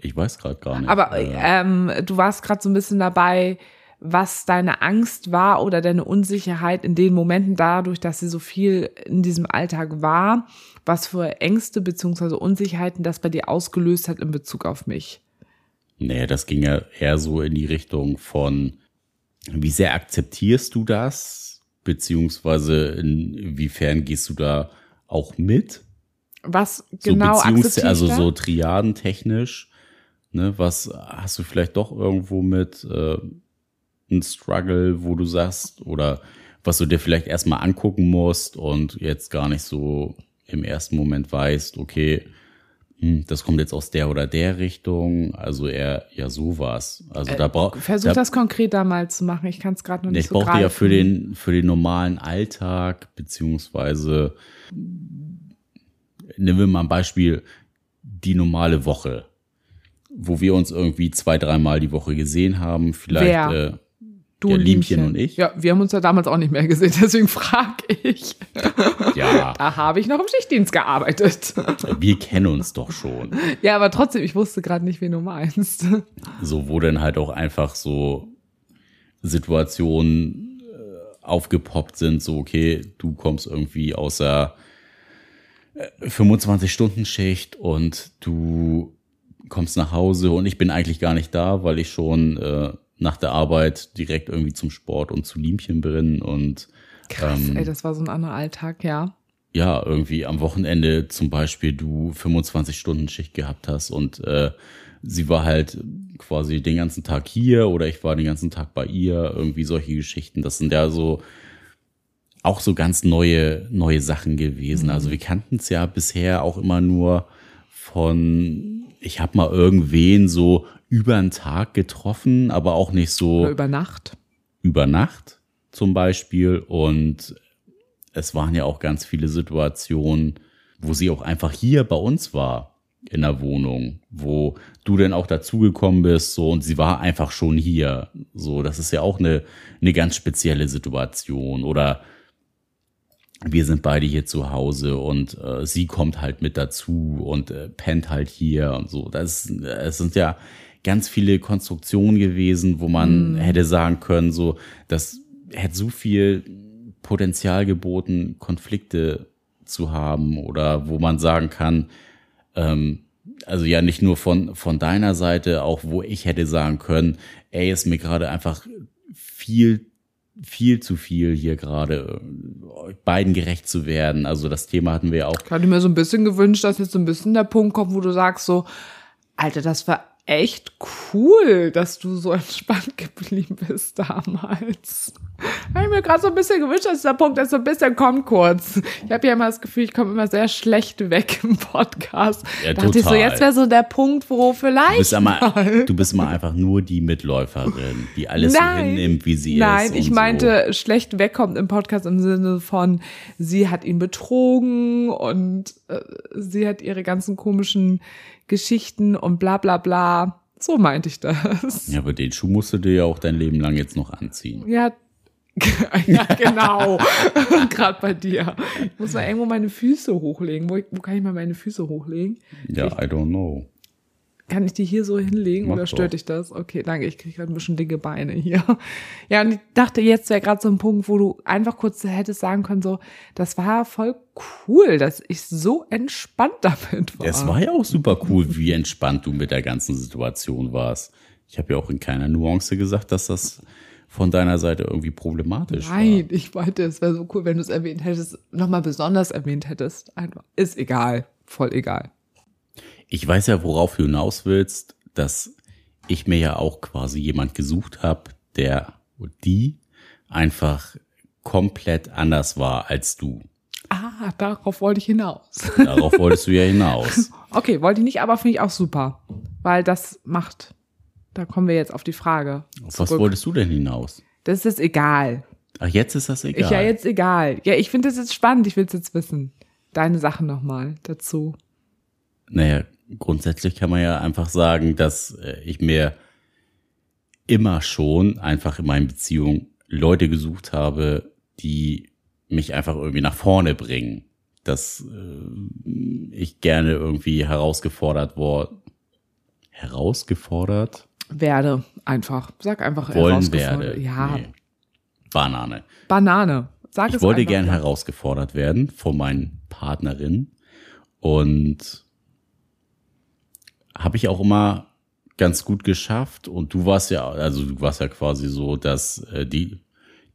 ich weiß gerade gar nicht. Aber Äh, ähm, du warst gerade so ein bisschen dabei, was deine Angst war oder deine Unsicherheit in den Momenten dadurch, dass sie so viel in diesem Alltag war, was für Ängste beziehungsweise Unsicherheiten das bei dir ausgelöst hat in Bezug auf mich. nee, das ging ja eher so in die Richtung von, wie sehr akzeptierst du das? Beziehungsweise inwiefern gehst du da auch mit? Was So genau Beziehungs- akzeptiere also so triadentechnisch, ne, was hast du vielleicht doch irgendwo mit äh, ein Struggle, wo du sagst, oder was du dir vielleicht erstmal angucken musst und jetzt gar nicht so im ersten Moment weißt, okay, hm, das kommt jetzt aus der oder der Richtung, also eher ja sowas. Also da braucht Äh, Versuch das konkreter mal zu machen. Ich kann es gerade noch nicht ich so brauchte greifen. ja für den, für den normalen Alltag, beziehungsweise nehmen wir mal ein Beispiel, die normale Woche, wo wir uns irgendwie zwei, dreimal die Woche gesehen haben, vielleicht Wer? äh, Du Liemchen Liemchen und ich. Ja, wir haben uns ja damals auch nicht mehr gesehen, deswegen frage ich. ja, Da habe ich noch im Schichtdienst gearbeitet. wir kennen uns doch schon. ja, aber trotzdem, ich wusste gerade nicht, wen du meinst. So, wo dann halt auch einfach so Situationen äh, aufgepoppt sind, so, okay, du kommst irgendwie aus der 25-Stunden-Schicht und du kommst nach Hause und ich bin eigentlich gar nicht da, weil ich schon äh, nach der Arbeit direkt irgendwie zum Sport und zu Liemchen bin und Krass, Ähm, ey, das war so ein anderer Alltag, ja. ja, irgendwie am Wochenende zum Beispiel du 25 Stunden Schicht gehabt hast und äh, sie war halt quasi den ganzen Tag hier oder ich war den ganzen Tag bei ihr, irgendwie solche Geschichten. Das sind ja so auch so ganz neue, neue Sachen gewesen. Also wir kannten es ja bisher auch immer nur von, ich habe mal irgendwen so über einen Tag getroffen, aber auch nicht so Oder über Nacht. über Nacht zum Beispiel. Und es waren ja auch ganz viele Situationen, wo sie auch einfach hier bei uns war in der Wohnung, wo du dann auch dazugekommen bist, so und sie war einfach schon hier. So, das ist ja auch eine, eine ganz spezielle Situation. Oder wir sind beide hier zu Hause und äh, sie kommt halt mit dazu und äh, pennt halt hier und so. Das, es sind ja ganz viele Konstruktionen gewesen, wo man hätte sagen können, so, das hätte so viel Potenzial geboten, Konflikte zu haben oder wo man sagen kann, ähm, also ja nicht nur von, von deiner Seite, auch wo ich hätte sagen können, ey, ist mir gerade einfach viel viel zu viel hier gerade äh, beiden gerecht zu werden. Also das Thema hatten wir ja auch Ich hatte mir so ein bisschen gewünscht, dass jetzt so ein bisschen der Punkt kommt, wo du sagst so, Alter, das war echt cool, dass du so entspannt geblieben bist damals. Habe ich mir gerade so ein bisschen gewünscht, dass dieser Punkt jetzt so ein bisschen kommt kurz. Ich habe ja immer das Gefühl, ich komme immer sehr schlecht weg im Podcast. Ja, da dachte ich so, jetzt wäre so der Punkt, wo Du vielleicht bist, immer, mal. du bist immer einfach nur die Mitläuferin, die alles so hinnimmt, wie sie Nein, ist. ich und meinte schlecht wegkommt im Podcast im Sinne von, sie hat ihn betrogen und äh, sie hat ihre ganzen komischen Geschichten und bla bla bla. So meinte ich das. So. Ja, aber den Schuh musst du dir ja auch dein Leben lang jetzt noch anziehen. Ja, ja genau. Gerade bei dir. Ich muss mal irgendwo meine Füße hochlegen. Wo, wo kann ich mal meine Füße hochlegen? Ja, I don't know. Kann ich die hier so hinlegen Mach oder stört dich das? Okay, danke. Ich kriege gerade ein bisschen dicke Beine hier. Ja, und ich dachte, jetzt wäre gerade so ein Punkt, wo du einfach kurz hättest sagen können, so, das war voll cool, dass ich so entspannt damit war. Es war ja auch super cool, wie entspannt du mit der ganzen Situation warst. Ich habe ja auch in keiner Nuance gesagt, dass das von deiner Seite irgendwie problematisch Nein, ich meinte, es wäre so cool, wenn du es erwähnt hättest, nochmal besonders erwähnt hättest. Einfach. Ist egal. Voll egal. Ich weiß ja, worauf du hinaus willst, dass ich mir ja auch quasi jemand gesucht habe, der die einfach komplett anders war als du. Ah, darauf wollte ich hinaus. Darauf wolltest du ja hinaus. Okay, wollte ich nicht, aber finde ich auch super. Weil das macht, da kommen wir jetzt auf die Frage. Auf was wolltest du denn hinaus? Das ist egal. Ach, jetzt ist das egal. Ich ja jetzt egal. Ja, ich finde das jetzt spannend. Ich will es jetzt wissen. Deine Sachen nochmal dazu. Naja, grundsätzlich kann man ja einfach sagen, dass äh, ich mir immer schon einfach in meinen Beziehungen Leute gesucht habe, die mich einfach irgendwie nach vorne bringen. Dass äh, ich gerne irgendwie herausgefordert wurde. Herausgefordert? Werde einfach. Sag einfach Wollen herausgefordert. werde. Ja, Nee. Banane. Banane. Sag Ich es wollte einfach. gern herausgefordert werden von meinen Partnerinnen und habe ich auch immer ganz gut geschafft und du warst ja also du warst ja quasi so dass äh, die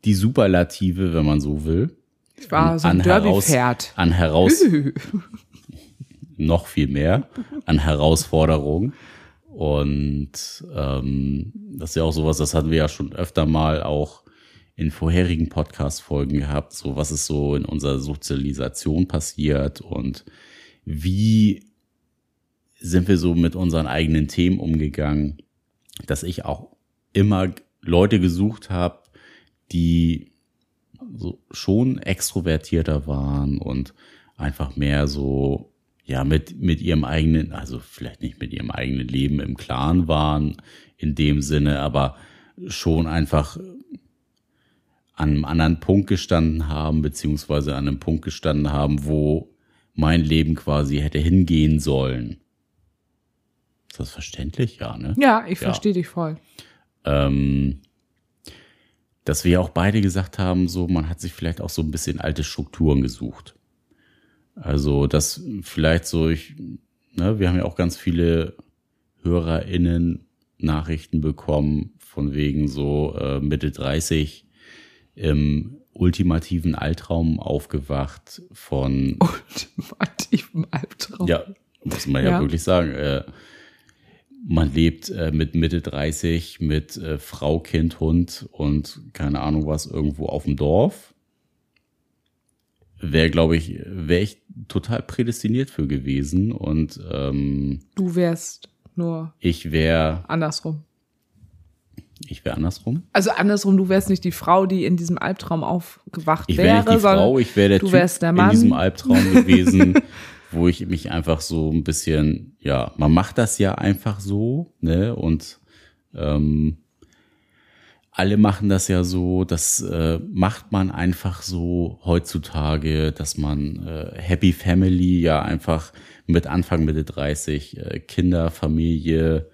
die Superlative wenn man so will Ich war so ein heraus Derby-Pferd. an heraus noch viel mehr an Herausforderungen und ähm, das ist ja auch sowas das hatten wir ja schon öfter mal auch in vorherigen Podcast-Folgen gehabt, so was ist so in unserer Sozialisation passiert und wie sind wir so mit unseren eigenen Themen umgegangen, dass ich auch immer Leute gesucht habe, die so schon extrovertierter waren und einfach mehr so ja mit mit ihrem eigenen, also vielleicht nicht mit ihrem eigenen Leben im Klaren waren in dem Sinne, aber schon einfach an einem anderen Punkt gestanden haben, beziehungsweise an einem Punkt gestanden haben, wo mein Leben quasi hätte hingehen sollen. Ist das verständlich? Ja, ne? Ja, ich Ja. verstehe dich voll. ähm, dass wir auch beide gesagt haben, so man hat sich vielleicht auch so ein bisschen alte Strukturen gesucht. Also dass vielleicht so ich, ne, wir haben ja auch ganz viele HörerInnen Nachrichten bekommen von wegen so äh, Mitte 30 im ultimativen Altraum aufgewacht von Ultimativen Albtraum. ja, muss man ja, Ja. wirklich sagen. Äh, man lebt äh, mit Mitte 30, mit äh, Frau, Kind, Hund und keine Ahnung was irgendwo auf dem Dorf. Wäre, glaube ich, wäre ich total prädestiniert für gewesen. Und ähm, Du wärst nur ich wäre, andersrum. ich wäre andersrum. Also andersrum, du wärst nicht die Frau, die in diesem Albtraum aufgewacht Ich wäre wäre, nicht die sondern Frau, ich wäre der du Typ der in diesem Albtraum gewesen, wo ich mich einfach so ein bisschen, ja, man macht das ja einfach so, ne? Und ähm, alle machen das ja so, das äh, macht man einfach so heutzutage, dass man äh, Happy Family ja einfach mit Anfang Mitte 30 äh, Kinder, Familie,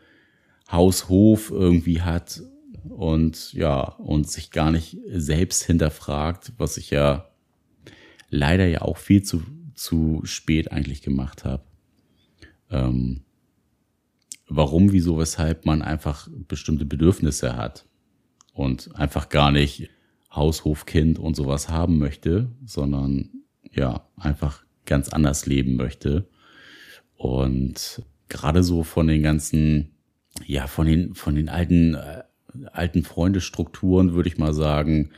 Haus, Hof irgendwie hat und ja, und sich gar nicht selbst hinterfragt, was ich ja leider ja auch viel zu, zu spät eigentlich gemacht habe. Ähm, warum, wieso, weshalb man einfach bestimmte Bedürfnisse hat und einfach gar nicht Haus, Hof, Kind und sowas haben möchte, sondern ja, einfach ganz anders leben möchte. Und gerade so von den ganzen, ja, von den, von den alten, äh, alten Freundestrukturen würde ich mal sagen,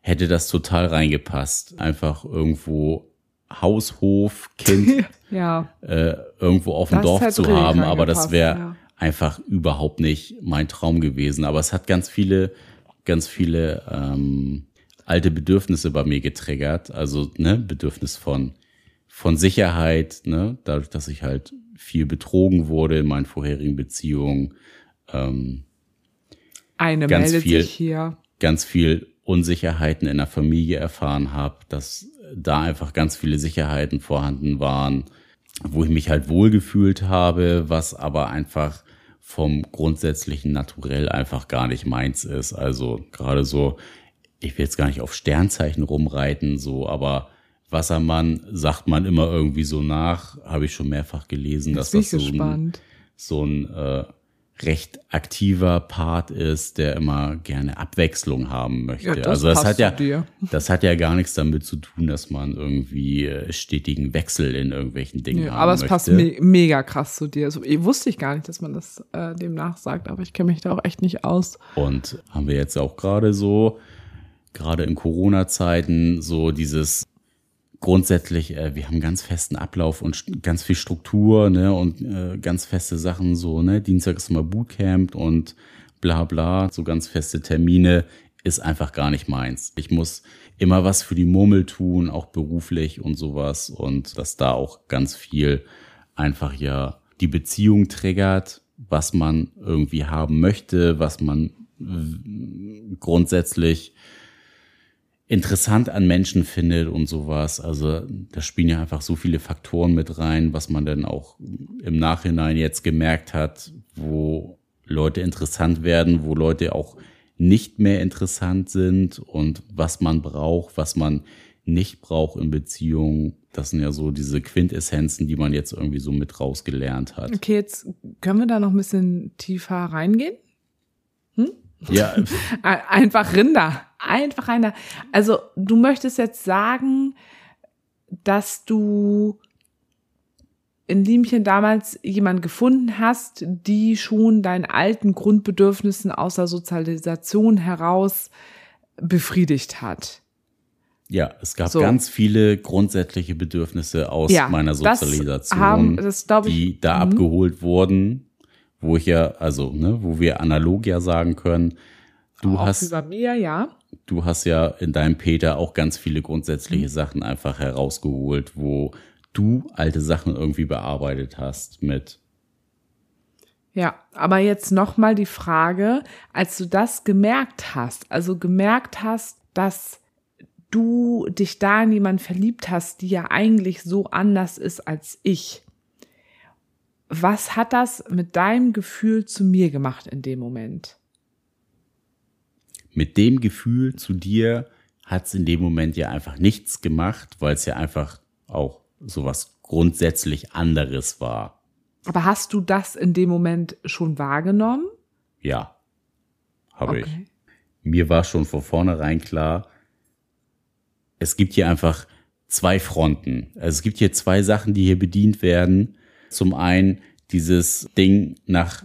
hätte das total reingepasst. Einfach irgendwo Haus, Hof, Kind ja, äh, irgendwo auf dem Das Dorf zu haben, aber das wäre ja. Einfach überhaupt nicht mein Traum gewesen. Aber es hat ganz viele, ganz viele ähm, alte Bedürfnisse bei mir getriggert. Also ne, Bedürfnis von von Sicherheit, ne, dadurch, dass ich halt viel betrogen wurde in meinen vorherigen Beziehungen, ähm, eine Ganz meldet viel. sich hier. ganz viel Unsicherheiten in der Familie erfahren habe, dass da einfach ganz viele Sicherheiten vorhanden waren. wo ich mich halt wohlgefühlt habe, was aber einfach vom grundsätzlichen Naturell einfach gar nicht meins ist. Also gerade so, ich will jetzt gar nicht auf Sternzeichen rumreiten, so, aber Wassermann sagt man immer irgendwie so nach, habe ich schon mehrfach gelesen, Jetzt dass das ich so ein, so ein äh, recht aktiver Part ist, der immer gerne Abwechslung haben möchte. Ja, das also das hat ja, dir. das hat ja gar nichts damit zu tun, dass man irgendwie äh, stetigen Wechsel in irgendwelchen Dingen Ja, haben aber es möchte. passt me mega krass zu dir. Also, ich wusste ich gar nicht, dass man das äh, demnach sagt, aber ich kenne mich da auch echt nicht aus. Und haben wir jetzt auch gerade so, gerade in Corona-Zeiten, so dieses grundsätzlich, äh, wir haben ganz festen Ablauf und ganz viel Struktur, ne, und äh, ganz feste Sachen, so, ne, Dienstag ist immer Bootcamp und bla bla, so ganz feste Termine, ist einfach gar nicht meins. Ich muss immer was für die Murmel tun, auch beruflich und sowas, und dass da auch ganz viel einfach ja die Beziehung triggert, was man irgendwie haben möchte, was man grundsätzlich interessant an Menschen findet und sowas. Also da spielen ja einfach so viele Faktoren mit rein, was man dann auch im Nachhinein jetzt gemerkt hat, wo Leute interessant werden, wo Leute auch nicht mehr interessant sind und was man braucht, was man nicht braucht in Beziehungen. Das sind ja so diese Quintessenzen, die man jetzt irgendwie so mit rausgelernt hat. Okay, jetzt können wir da noch ein bisschen tiefer reingehen? Ja, Ein- Einfach Rinder. Einfach Rinder. Also, du möchtest jetzt sagen, dass du in Liemchen damals jemand gefunden hast, die schon deinen alten Grundbedürfnissen aus der Sozialisation heraus befriedigt hat. Ja, es gab So. ganz viele grundsätzliche Bedürfnisse aus Ja, meiner Sozialisation, haben- ich- die da mhm. abgeholt wurden, wo ich ja, also, ne, wo wir analog ja sagen können, du Auch hast, bei mir, ja. Du hast ja in deinem Peter auch ganz viele grundsätzliche Mhm. Sachen einfach herausgeholt, wo du alte Sachen irgendwie bearbeitet hast mit, Ja, aber jetzt nochmal die Frage, als du das gemerkt hast, also gemerkt hast, dass du dich da in jemanden verliebt hast, die ja eigentlich so anders ist als ich. Was hat das mit deinem Gefühl zu mir gemacht in dem Moment? Mit dem Gefühl zu dir hat es in dem Moment ja einfach nichts gemacht, weil es ja einfach auch sowas grundsätzlich anderes war. Aber hast du das in dem Moment schon wahrgenommen? Ja, habe ich. Mir war schon von vornherein klar, es gibt hier einfach zwei Fronten. Also es gibt hier zwei Sachen, die hier bedient werden. Zum einen dieses Ding nach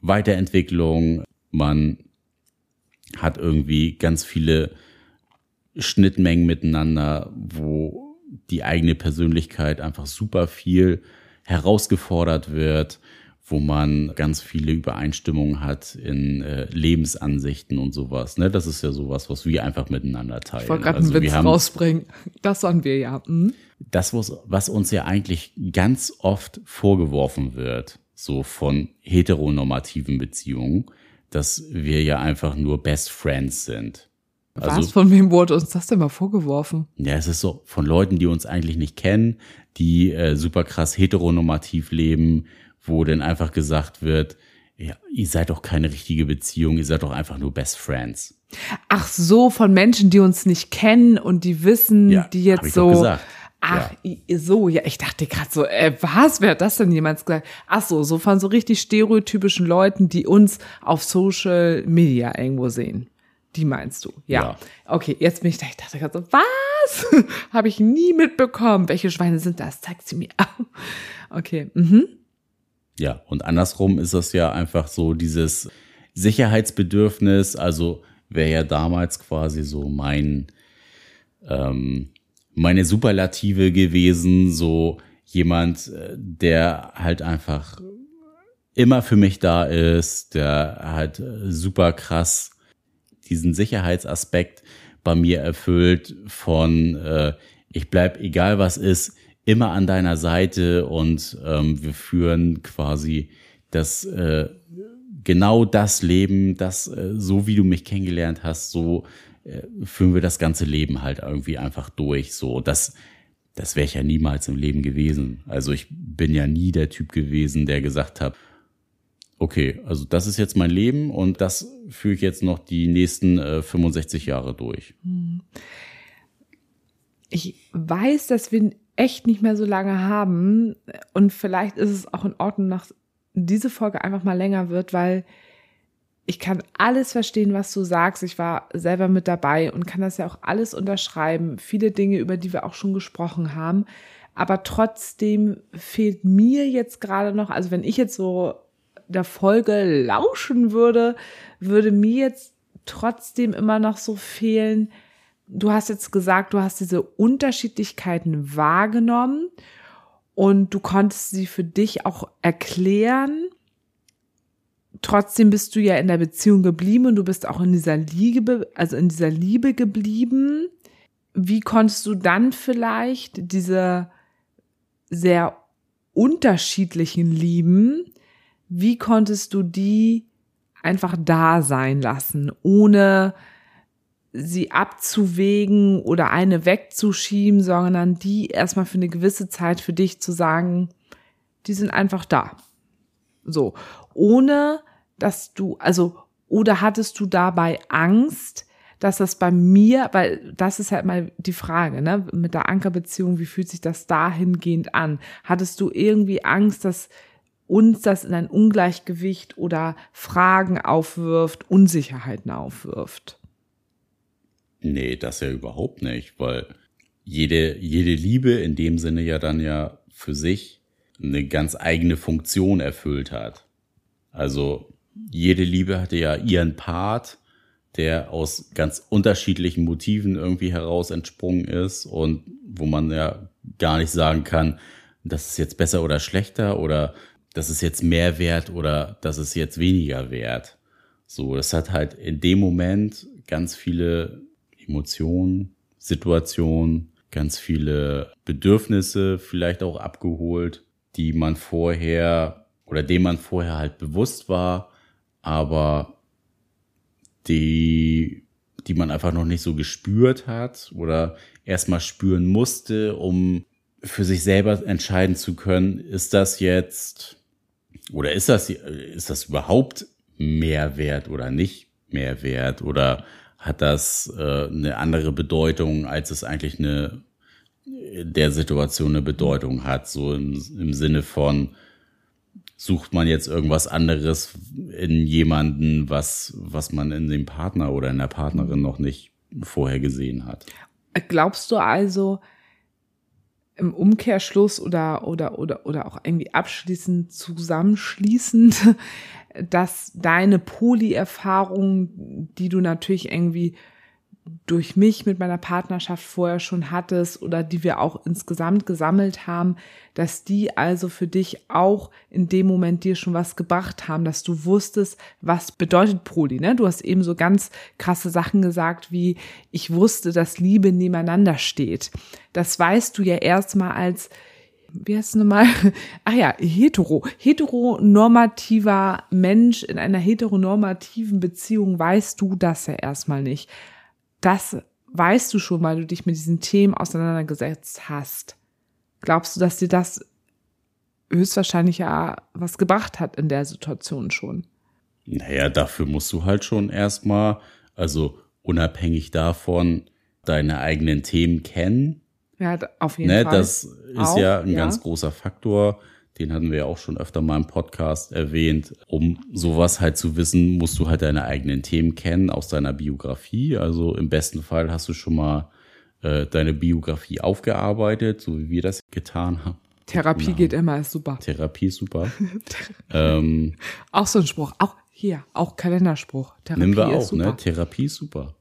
Weiterentwicklung. Man hat irgendwie ganz viele Schnittmengen miteinander, wo die eigene Persönlichkeit einfach super viel herausgefordert wird, wo man ganz viele Übereinstimmungen hat in äh, Lebensansichten und sowas. Ne? Das ist ja sowas, was wir einfach miteinander teilen. Ich wollte gerade Also einen Witz haben rausbringen. Das waren wir ja. Hm? das, was, was uns ja eigentlich ganz oft vorgeworfen wird, so von heteronormativen Beziehungen, dass wir ja einfach nur Best Friends sind. Was? Also, Von wem wurde uns das denn mal vorgeworfen? ja, es ist so von Leuten, die uns eigentlich nicht kennen, die äh, super krass heteronormativ leben, wo dann einfach gesagt wird, ja, ihr seid doch keine richtige Beziehung, ihr seid doch einfach nur Best Friends. Ach so, von Menschen, die uns nicht kennen und die wissen, Ja, die hab jetzt ich doch so. gesagt. Ach, i- so, ja, ich dachte gerade so, äh, was, wer hat das denn jemals gesagt? Ach so, so von so richtig stereotypischen Leuten, die uns auf Social Media irgendwo sehen. Die meinst du, ja. Ja. Okay, jetzt bin ich da, ich dachte gerade so, was? Habe ich nie mitbekommen. Welche Schweine sind das? Zeig sie mir. Okay, mhm. Ja, und andersrum ist das ja einfach so dieses Sicherheitsbedürfnis, also wäre ja damals quasi so mein, ähm, meine Superlative gewesen, so jemand, äh, der halt einfach immer für mich da ist, der halt äh, super krass diesen Sicherheitsaspekt bei mir erfüllt von äh, ich bleib egal was ist immer an deiner Seite und ähm, wir führen quasi das äh, genau das Leben, das äh, so wie du mich kennengelernt hast, so äh, führen wir das ganze Leben halt irgendwie einfach durch. So das das wäre ich ja niemals im Leben gewesen. Also ich bin ja nie der Typ gewesen, der gesagt hat, okay, also das ist jetzt mein Leben und das führe ich jetzt noch die nächsten äh, 65 Jahre durch. Ich weiß, dass wir echt nicht mehr so lange haben und vielleicht ist es auch in Ordnung, dass diese Folge einfach mal länger wird, weil ich kann alles verstehen, was du sagst. Ich war selber mit dabei und kann das ja auch alles unterschreiben. Viele Dinge, über die wir auch schon gesprochen haben. Aber trotzdem fehlt mir jetzt gerade noch, also wenn ich jetzt so der Folge lauschen würde, würde mir jetzt trotzdem immer noch so fehlen. Du hast jetzt gesagt, du hast diese Unterschiedlichkeiten wahrgenommen und du konntest sie für dich auch erklären trotzdem bist du ja in der Beziehung geblieben und du bist auch in dieser Liebe, also in dieser Liebe geblieben. Wie konntest du dann vielleicht diese sehr unterschiedlichen Lieben, wie konntest du die einfach da sein lassen, ohne sie abzuwägen oder eine wegzuschieben, sondern die erstmal für eine gewisse Zeit für dich zu sagen, die sind einfach da. So, ohne dass du, also, oder hattest du dabei Angst, dass das bei mir, weil das ist halt mal die Frage, ne, mit der Ankerbeziehung, wie fühlt sich das dahingehend an? Hattest du irgendwie Angst, dass uns das in ein Ungleichgewicht oder Fragen aufwirft, Unsicherheiten aufwirft? Nee, das ja überhaupt nicht, weil jede, jede Liebe in dem Sinne ja dann ja für sich eine ganz eigene Funktion erfüllt hat. Also jede Liebe hatte ja ihren Part, der aus ganz unterschiedlichen Motiven irgendwie heraus entsprungen ist und wo man ja gar nicht sagen kann, das ist jetzt besser oder schlechter oder das ist jetzt mehr wert oder das ist jetzt weniger wert. So, das hat halt in dem Moment ganz viele Emotionen, Situationen, ganz viele Bedürfnisse vielleicht auch abgeholt, die man vorher oder dem man vorher halt bewusst war, aber die, die man einfach noch nicht so gespürt hat oder erstmal spüren musste, um für sich selber entscheiden zu können, ist das jetzt oder ist das, ist das überhaupt Mehrwert oder nicht Mehrwert oder hat das äh, eine andere Bedeutung, als es eigentlich eine der Situation eine Bedeutung hat, so im, im Sinne von, sucht man jetzt irgendwas anderes in jemanden, was, was man in dem Partner oder in der Partnerin noch nicht vorher gesehen hat. Glaubst du also im Umkehrschluss oder, oder, oder, oder auch irgendwie abschließend zusammenschließend, dass deine Poly-Erfahrung, die du natürlich irgendwie durch mich mit meiner Partnerschaft vorher schon hattest oder die wir auch insgesamt gesammelt haben, dass die also für dich auch in dem Moment dir schon was gebracht haben, dass du wusstest, was bedeutet Poli. Ne? Du hast eben so ganz krasse Sachen gesagt, wie ich wusste, dass Liebe nebeneinander steht. Das weißt du ja erstmal als wie heißt es nochmal? Ach ja, hetero. Heteronormativer Mensch in einer heteronormativen Beziehung weißt du das ja erstmal nicht das weißt du schon, weil du dich mit diesen Themen auseinandergesetzt hast. Glaubst du, dass dir das höchstwahrscheinlich ja was gebracht hat in der Situation schon? Naja, dafür musst du halt schon erstmal, also unabhängig davon, deine eigenen Themen kennen. Ja, auf jeden ne, Fall. Das ist auch, ja ein ja. ganz großer Faktor den hatten wir ja auch schon öfter mal im Podcast erwähnt. Um sowas halt zu wissen, musst du halt deine eigenen Themen kennen aus deiner Biografie. Also im besten Fall hast du schon mal äh, deine Biografie aufgearbeitet, so wie wir das getan haben. Therapie genau. geht immer, ist super. Therapie ist super. ähm, auch so ein Spruch, auch hier, auch Kalenderspruch. Therapie nehmen wir auch, ne? Therapie ist super.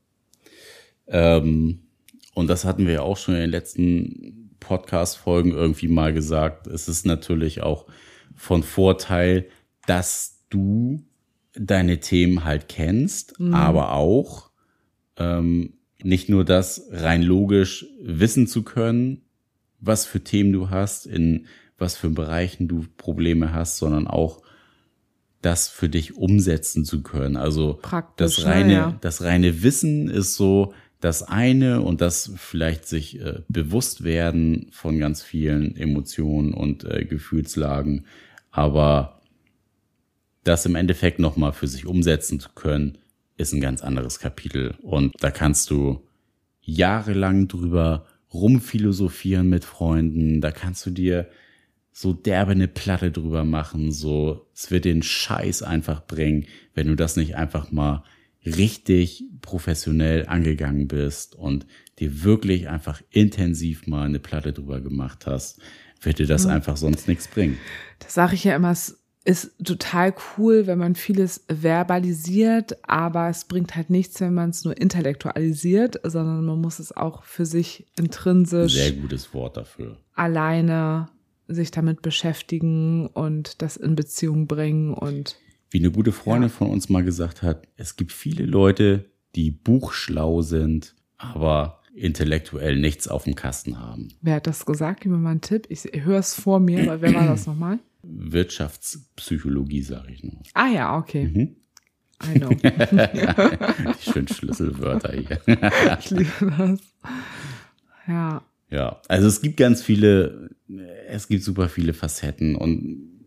Ähm, und das hatten wir ja auch schon in den letzten Podcast-Folgen irgendwie mal gesagt, es ist natürlich auch von Vorteil, dass du deine Themen halt kennst, mhm. aber auch ähm, nicht nur das rein logisch wissen zu können, was für Themen du hast, in was für Bereichen du Probleme hast, sondern auch das für dich umsetzen zu können. Also Praktisch, das reine, ja. das reine Wissen ist so das eine und das vielleicht sich äh, bewusst werden von ganz vielen Emotionen und äh, Gefühlslagen, aber das im Endeffekt nochmal für sich umsetzen zu können, ist ein ganz anderes Kapitel. Und da kannst du jahrelang drüber rumphilosophieren mit Freunden, da kannst du dir so derbe eine Platte drüber machen, so, es wird den Scheiß einfach bringen, wenn du das nicht einfach mal richtig professionell angegangen bist und dir wirklich einfach intensiv mal eine Platte drüber gemacht hast, wird dir das mhm. einfach sonst nichts bringen. Das sage ich ja immer, es ist total cool, wenn man vieles verbalisiert, aber es bringt halt nichts, wenn man es nur intellektualisiert, sondern man muss es auch für sich intrinsisch. Sehr gutes Wort dafür. Alleine sich damit beschäftigen und das in Beziehung bringen und wie eine gute Freundin von uns mal gesagt hat, es gibt viele Leute, die buchschlau sind, aber intellektuell nichts auf dem Kasten haben. Wer hat das gesagt? Gib mir mal einen Tipp. Ich höre es vor mir, aber wer war das nochmal? Wirtschaftspsychologie, sage ich nur. Ah ja, okay. Mhm. I know. Die schönen Schlüsselwörter hier. ich liebe das. Ja. Ja, also es gibt ganz viele, es gibt super viele Facetten und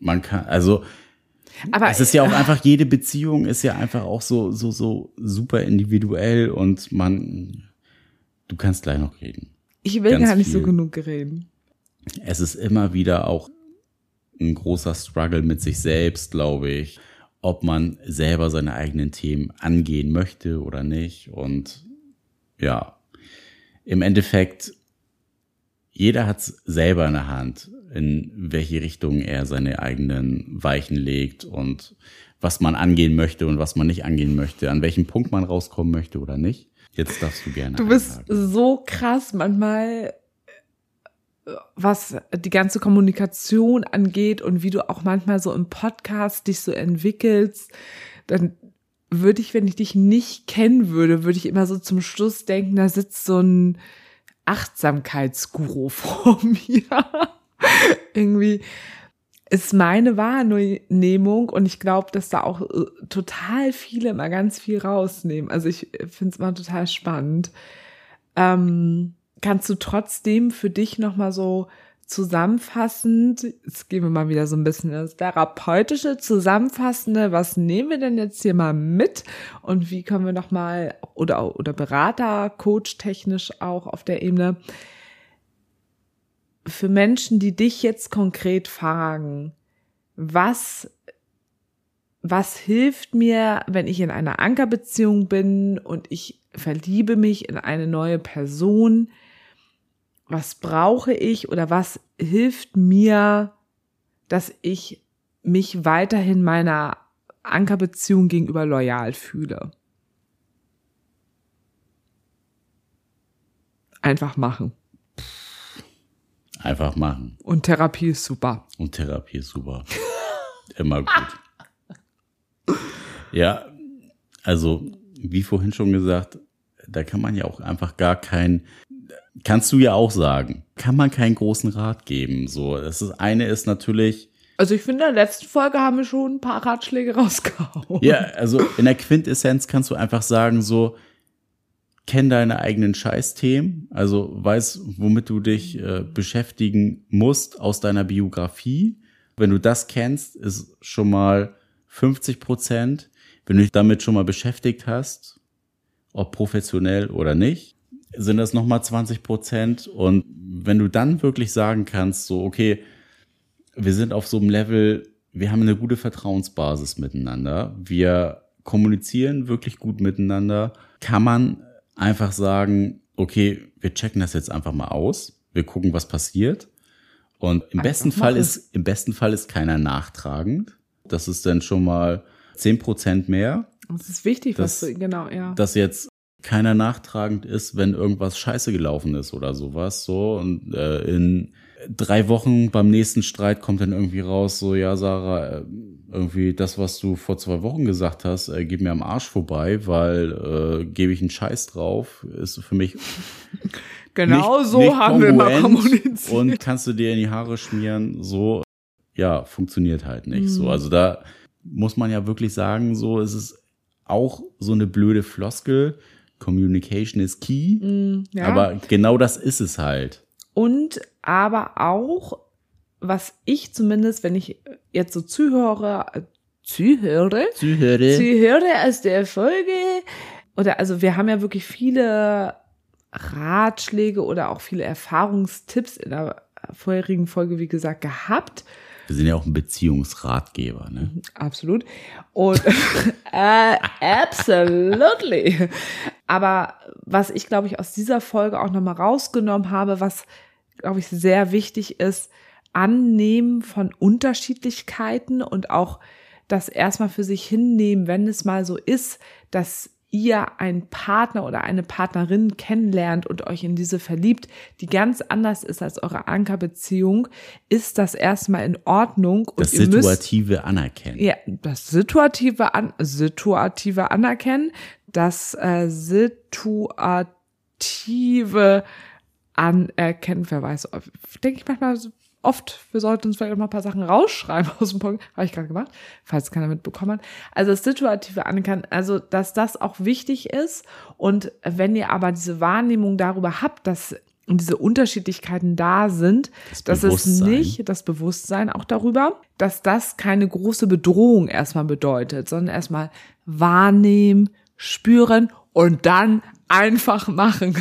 man kann, also aber es ist ja auch einfach, jede Beziehung ist ja einfach auch so, so, so super individuell und man, du kannst gleich noch reden. Ich will Ganz gar nicht viel. so genug reden. Es ist immer wieder auch ein großer Struggle mit sich selbst, glaube ich, ob man selber seine eigenen Themen angehen möchte oder nicht. Und ja, im Endeffekt, jeder hat es selber in der Hand in welche Richtung er seine eigenen Weichen legt und was man angehen möchte und was man nicht angehen möchte, an welchem Punkt man rauskommen möchte oder nicht. Jetzt darfst du gerne. Du bist einhaken. so krass manchmal, was die ganze Kommunikation angeht und wie du auch manchmal so im Podcast dich so entwickelst. Dann würde ich, wenn ich dich nicht kennen würde, würde ich immer so zum Schluss denken, da sitzt so ein Achtsamkeitsguru vor mir. irgendwie ist meine Wahrnehmung und ich glaube, dass da auch äh, total viele immer ganz viel rausnehmen. Also ich finde es immer total spannend. Ähm, kannst du trotzdem für dich nochmal so zusammenfassend, jetzt gehen wir mal wieder so ein bisschen das therapeutische, zusammenfassende, was nehmen wir denn jetzt hier mal mit und wie können wir nochmal, oder, oder Berater, Coach technisch auch auf der Ebene, für Menschen, die dich jetzt konkret fragen, was, was hilft mir, wenn ich in einer Ankerbeziehung bin und ich verliebe mich in eine neue Person? Was brauche ich oder was hilft mir, dass ich mich weiterhin meiner Ankerbeziehung gegenüber loyal fühle? Einfach machen. Einfach machen. Und Therapie ist super. Und Therapie ist super. Immer gut. ja, also wie vorhin schon gesagt, da kann man ja auch einfach gar kein, kannst du ja auch sagen, kann man keinen großen Rat geben. So, das ist, eine ist natürlich. Also ich finde, in der letzten Folge haben wir schon ein paar Ratschläge rausgehauen. Ja, also in der Quintessenz kannst du einfach sagen, so, kenn deine eigenen Scheißthemen, also weiß, womit du dich äh, beschäftigen musst aus deiner Biografie. Wenn du das kennst, ist schon mal 50 Prozent. Wenn du dich damit schon mal beschäftigt hast, ob professionell oder nicht, sind das nochmal 20 Prozent. Und wenn du dann wirklich sagen kannst, so, okay, wir sind auf so einem Level, wir haben eine gute Vertrauensbasis miteinander, wir kommunizieren wirklich gut miteinander, kann man einfach sagen, okay, wir checken das jetzt einfach mal aus, wir gucken, was passiert. Und im einfach besten Fall ist, im besten Fall ist keiner nachtragend. Das ist dann schon mal zehn Prozent mehr. Das ist wichtig, dass, was du, genau, ja. Dass jetzt keiner nachtragend ist, wenn irgendwas scheiße gelaufen ist oder sowas, so. Und äh, in drei Wochen beim nächsten Streit kommt dann irgendwie raus, so, ja, Sarah, äh, irgendwie das, was du vor zwei Wochen gesagt hast, äh, geht mir am Arsch vorbei, weil äh, gebe ich einen Scheiß drauf, ist für mich. genau nicht, so nicht haben wir mal kommuniziert. Und kannst du dir in die Haare schmieren, so, ja, funktioniert halt nicht. Mhm. So, also da muss man ja wirklich sagen, so, es ist auch so eine blöde Floskel, Communication is key. Mm, ja. Aber genau das ist es halt. Und aber auch, was ich zumindest, wenn ich jetzt so zuhöre, äh, zuhöre, Zuhöre. zuhöre aus der Folge, oder also wir haben ja wirklich viele Ratschläge oder auch viele Erfahrungstipps in der vorherigen Folge, wie gesagt, gehabt. Wir sind ja auch ein Beziehungsratgeber, ne? Absolut. Und äh, absolutely. Aber was ich, glaube ich, aus dieser Folge auch nochmal rausgenommen habe, was, glaube ich, sehr wichtig ist, Annehmen von Unterschiedlichkeiten und auch das erstmal für sich hinnehmen, wenn es mal so ist, dass ihr einen Partner oder eine Partnerin kennenlernt und euch in diese verliebt, die ganz anders ist als eure Ankerbeziehung, ist das erstmal in Ordnung. Das und ihr müsst, situative Anerkennen. ja, das situative, An situative Anerkennen, das äh, situative Anerkennen, wer weiß, denke ich manchmal so oft, wir sollten uns vielleicht auch mal ein paar Sachen rausschreiben aus dem Punkt, habe ich gerade gemacht, falls keiner mitbekommen hat. Also das situative Anerkennen, also dass das auch wichtig ist. Und wenn ihr aber diese Wahrnehmung darüber habt, dass diese Unterschiedlichkeiten da sind, Das dass es nicht das Bewusstsein auch darüber, dass das keine große Bedrohung erstmal bedeutet, sondern erstmal wahrnehmen, spüren und dann einfach machen.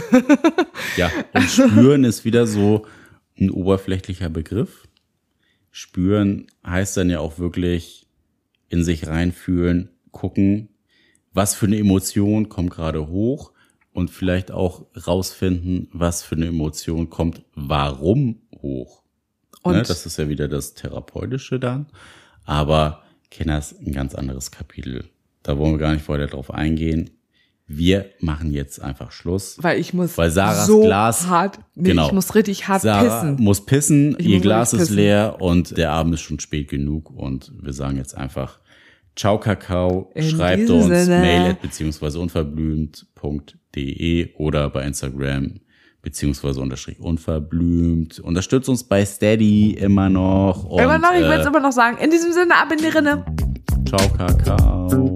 Ja, und spüren ist wieder so ein oberflächlicher Begriff. Spüren heißt dann ja auch wirklich in sich reinfühlen, gucken, was für eine Emotion kommt gerade hoch und vielleicht auch rausfinden, was für eine Emotion kommt, warum hoch. Und ne, das ist ja wieder das Therapeutische dann. Aber Kenner ist ein ganz anderes Kapitel. Da wollen wir gar nicht weiter drauf eingehen. Wir machen jetzt einfach Schluss. weil ich muss Weil Sarahs so Glas- hart, nee, genau. ich muss richtig hart Sarah pissen. muss pissen, Ich ihr Glas ist pissen. leer und der Abend ist schon spät genug und wir sagen jetzt einfach Ciao Kakao, In schreibt uns Sinne. mail at beziehungsweise unverblümt.de oder bei Instagram beziehungsweise unterstrich unverblümt. Unterstützt uns bei Steady immer noch. Und, immer noch, ich will äh, es immer noch sagen. In diesem Sinne, ab in die Rinne. Ciao Kakao.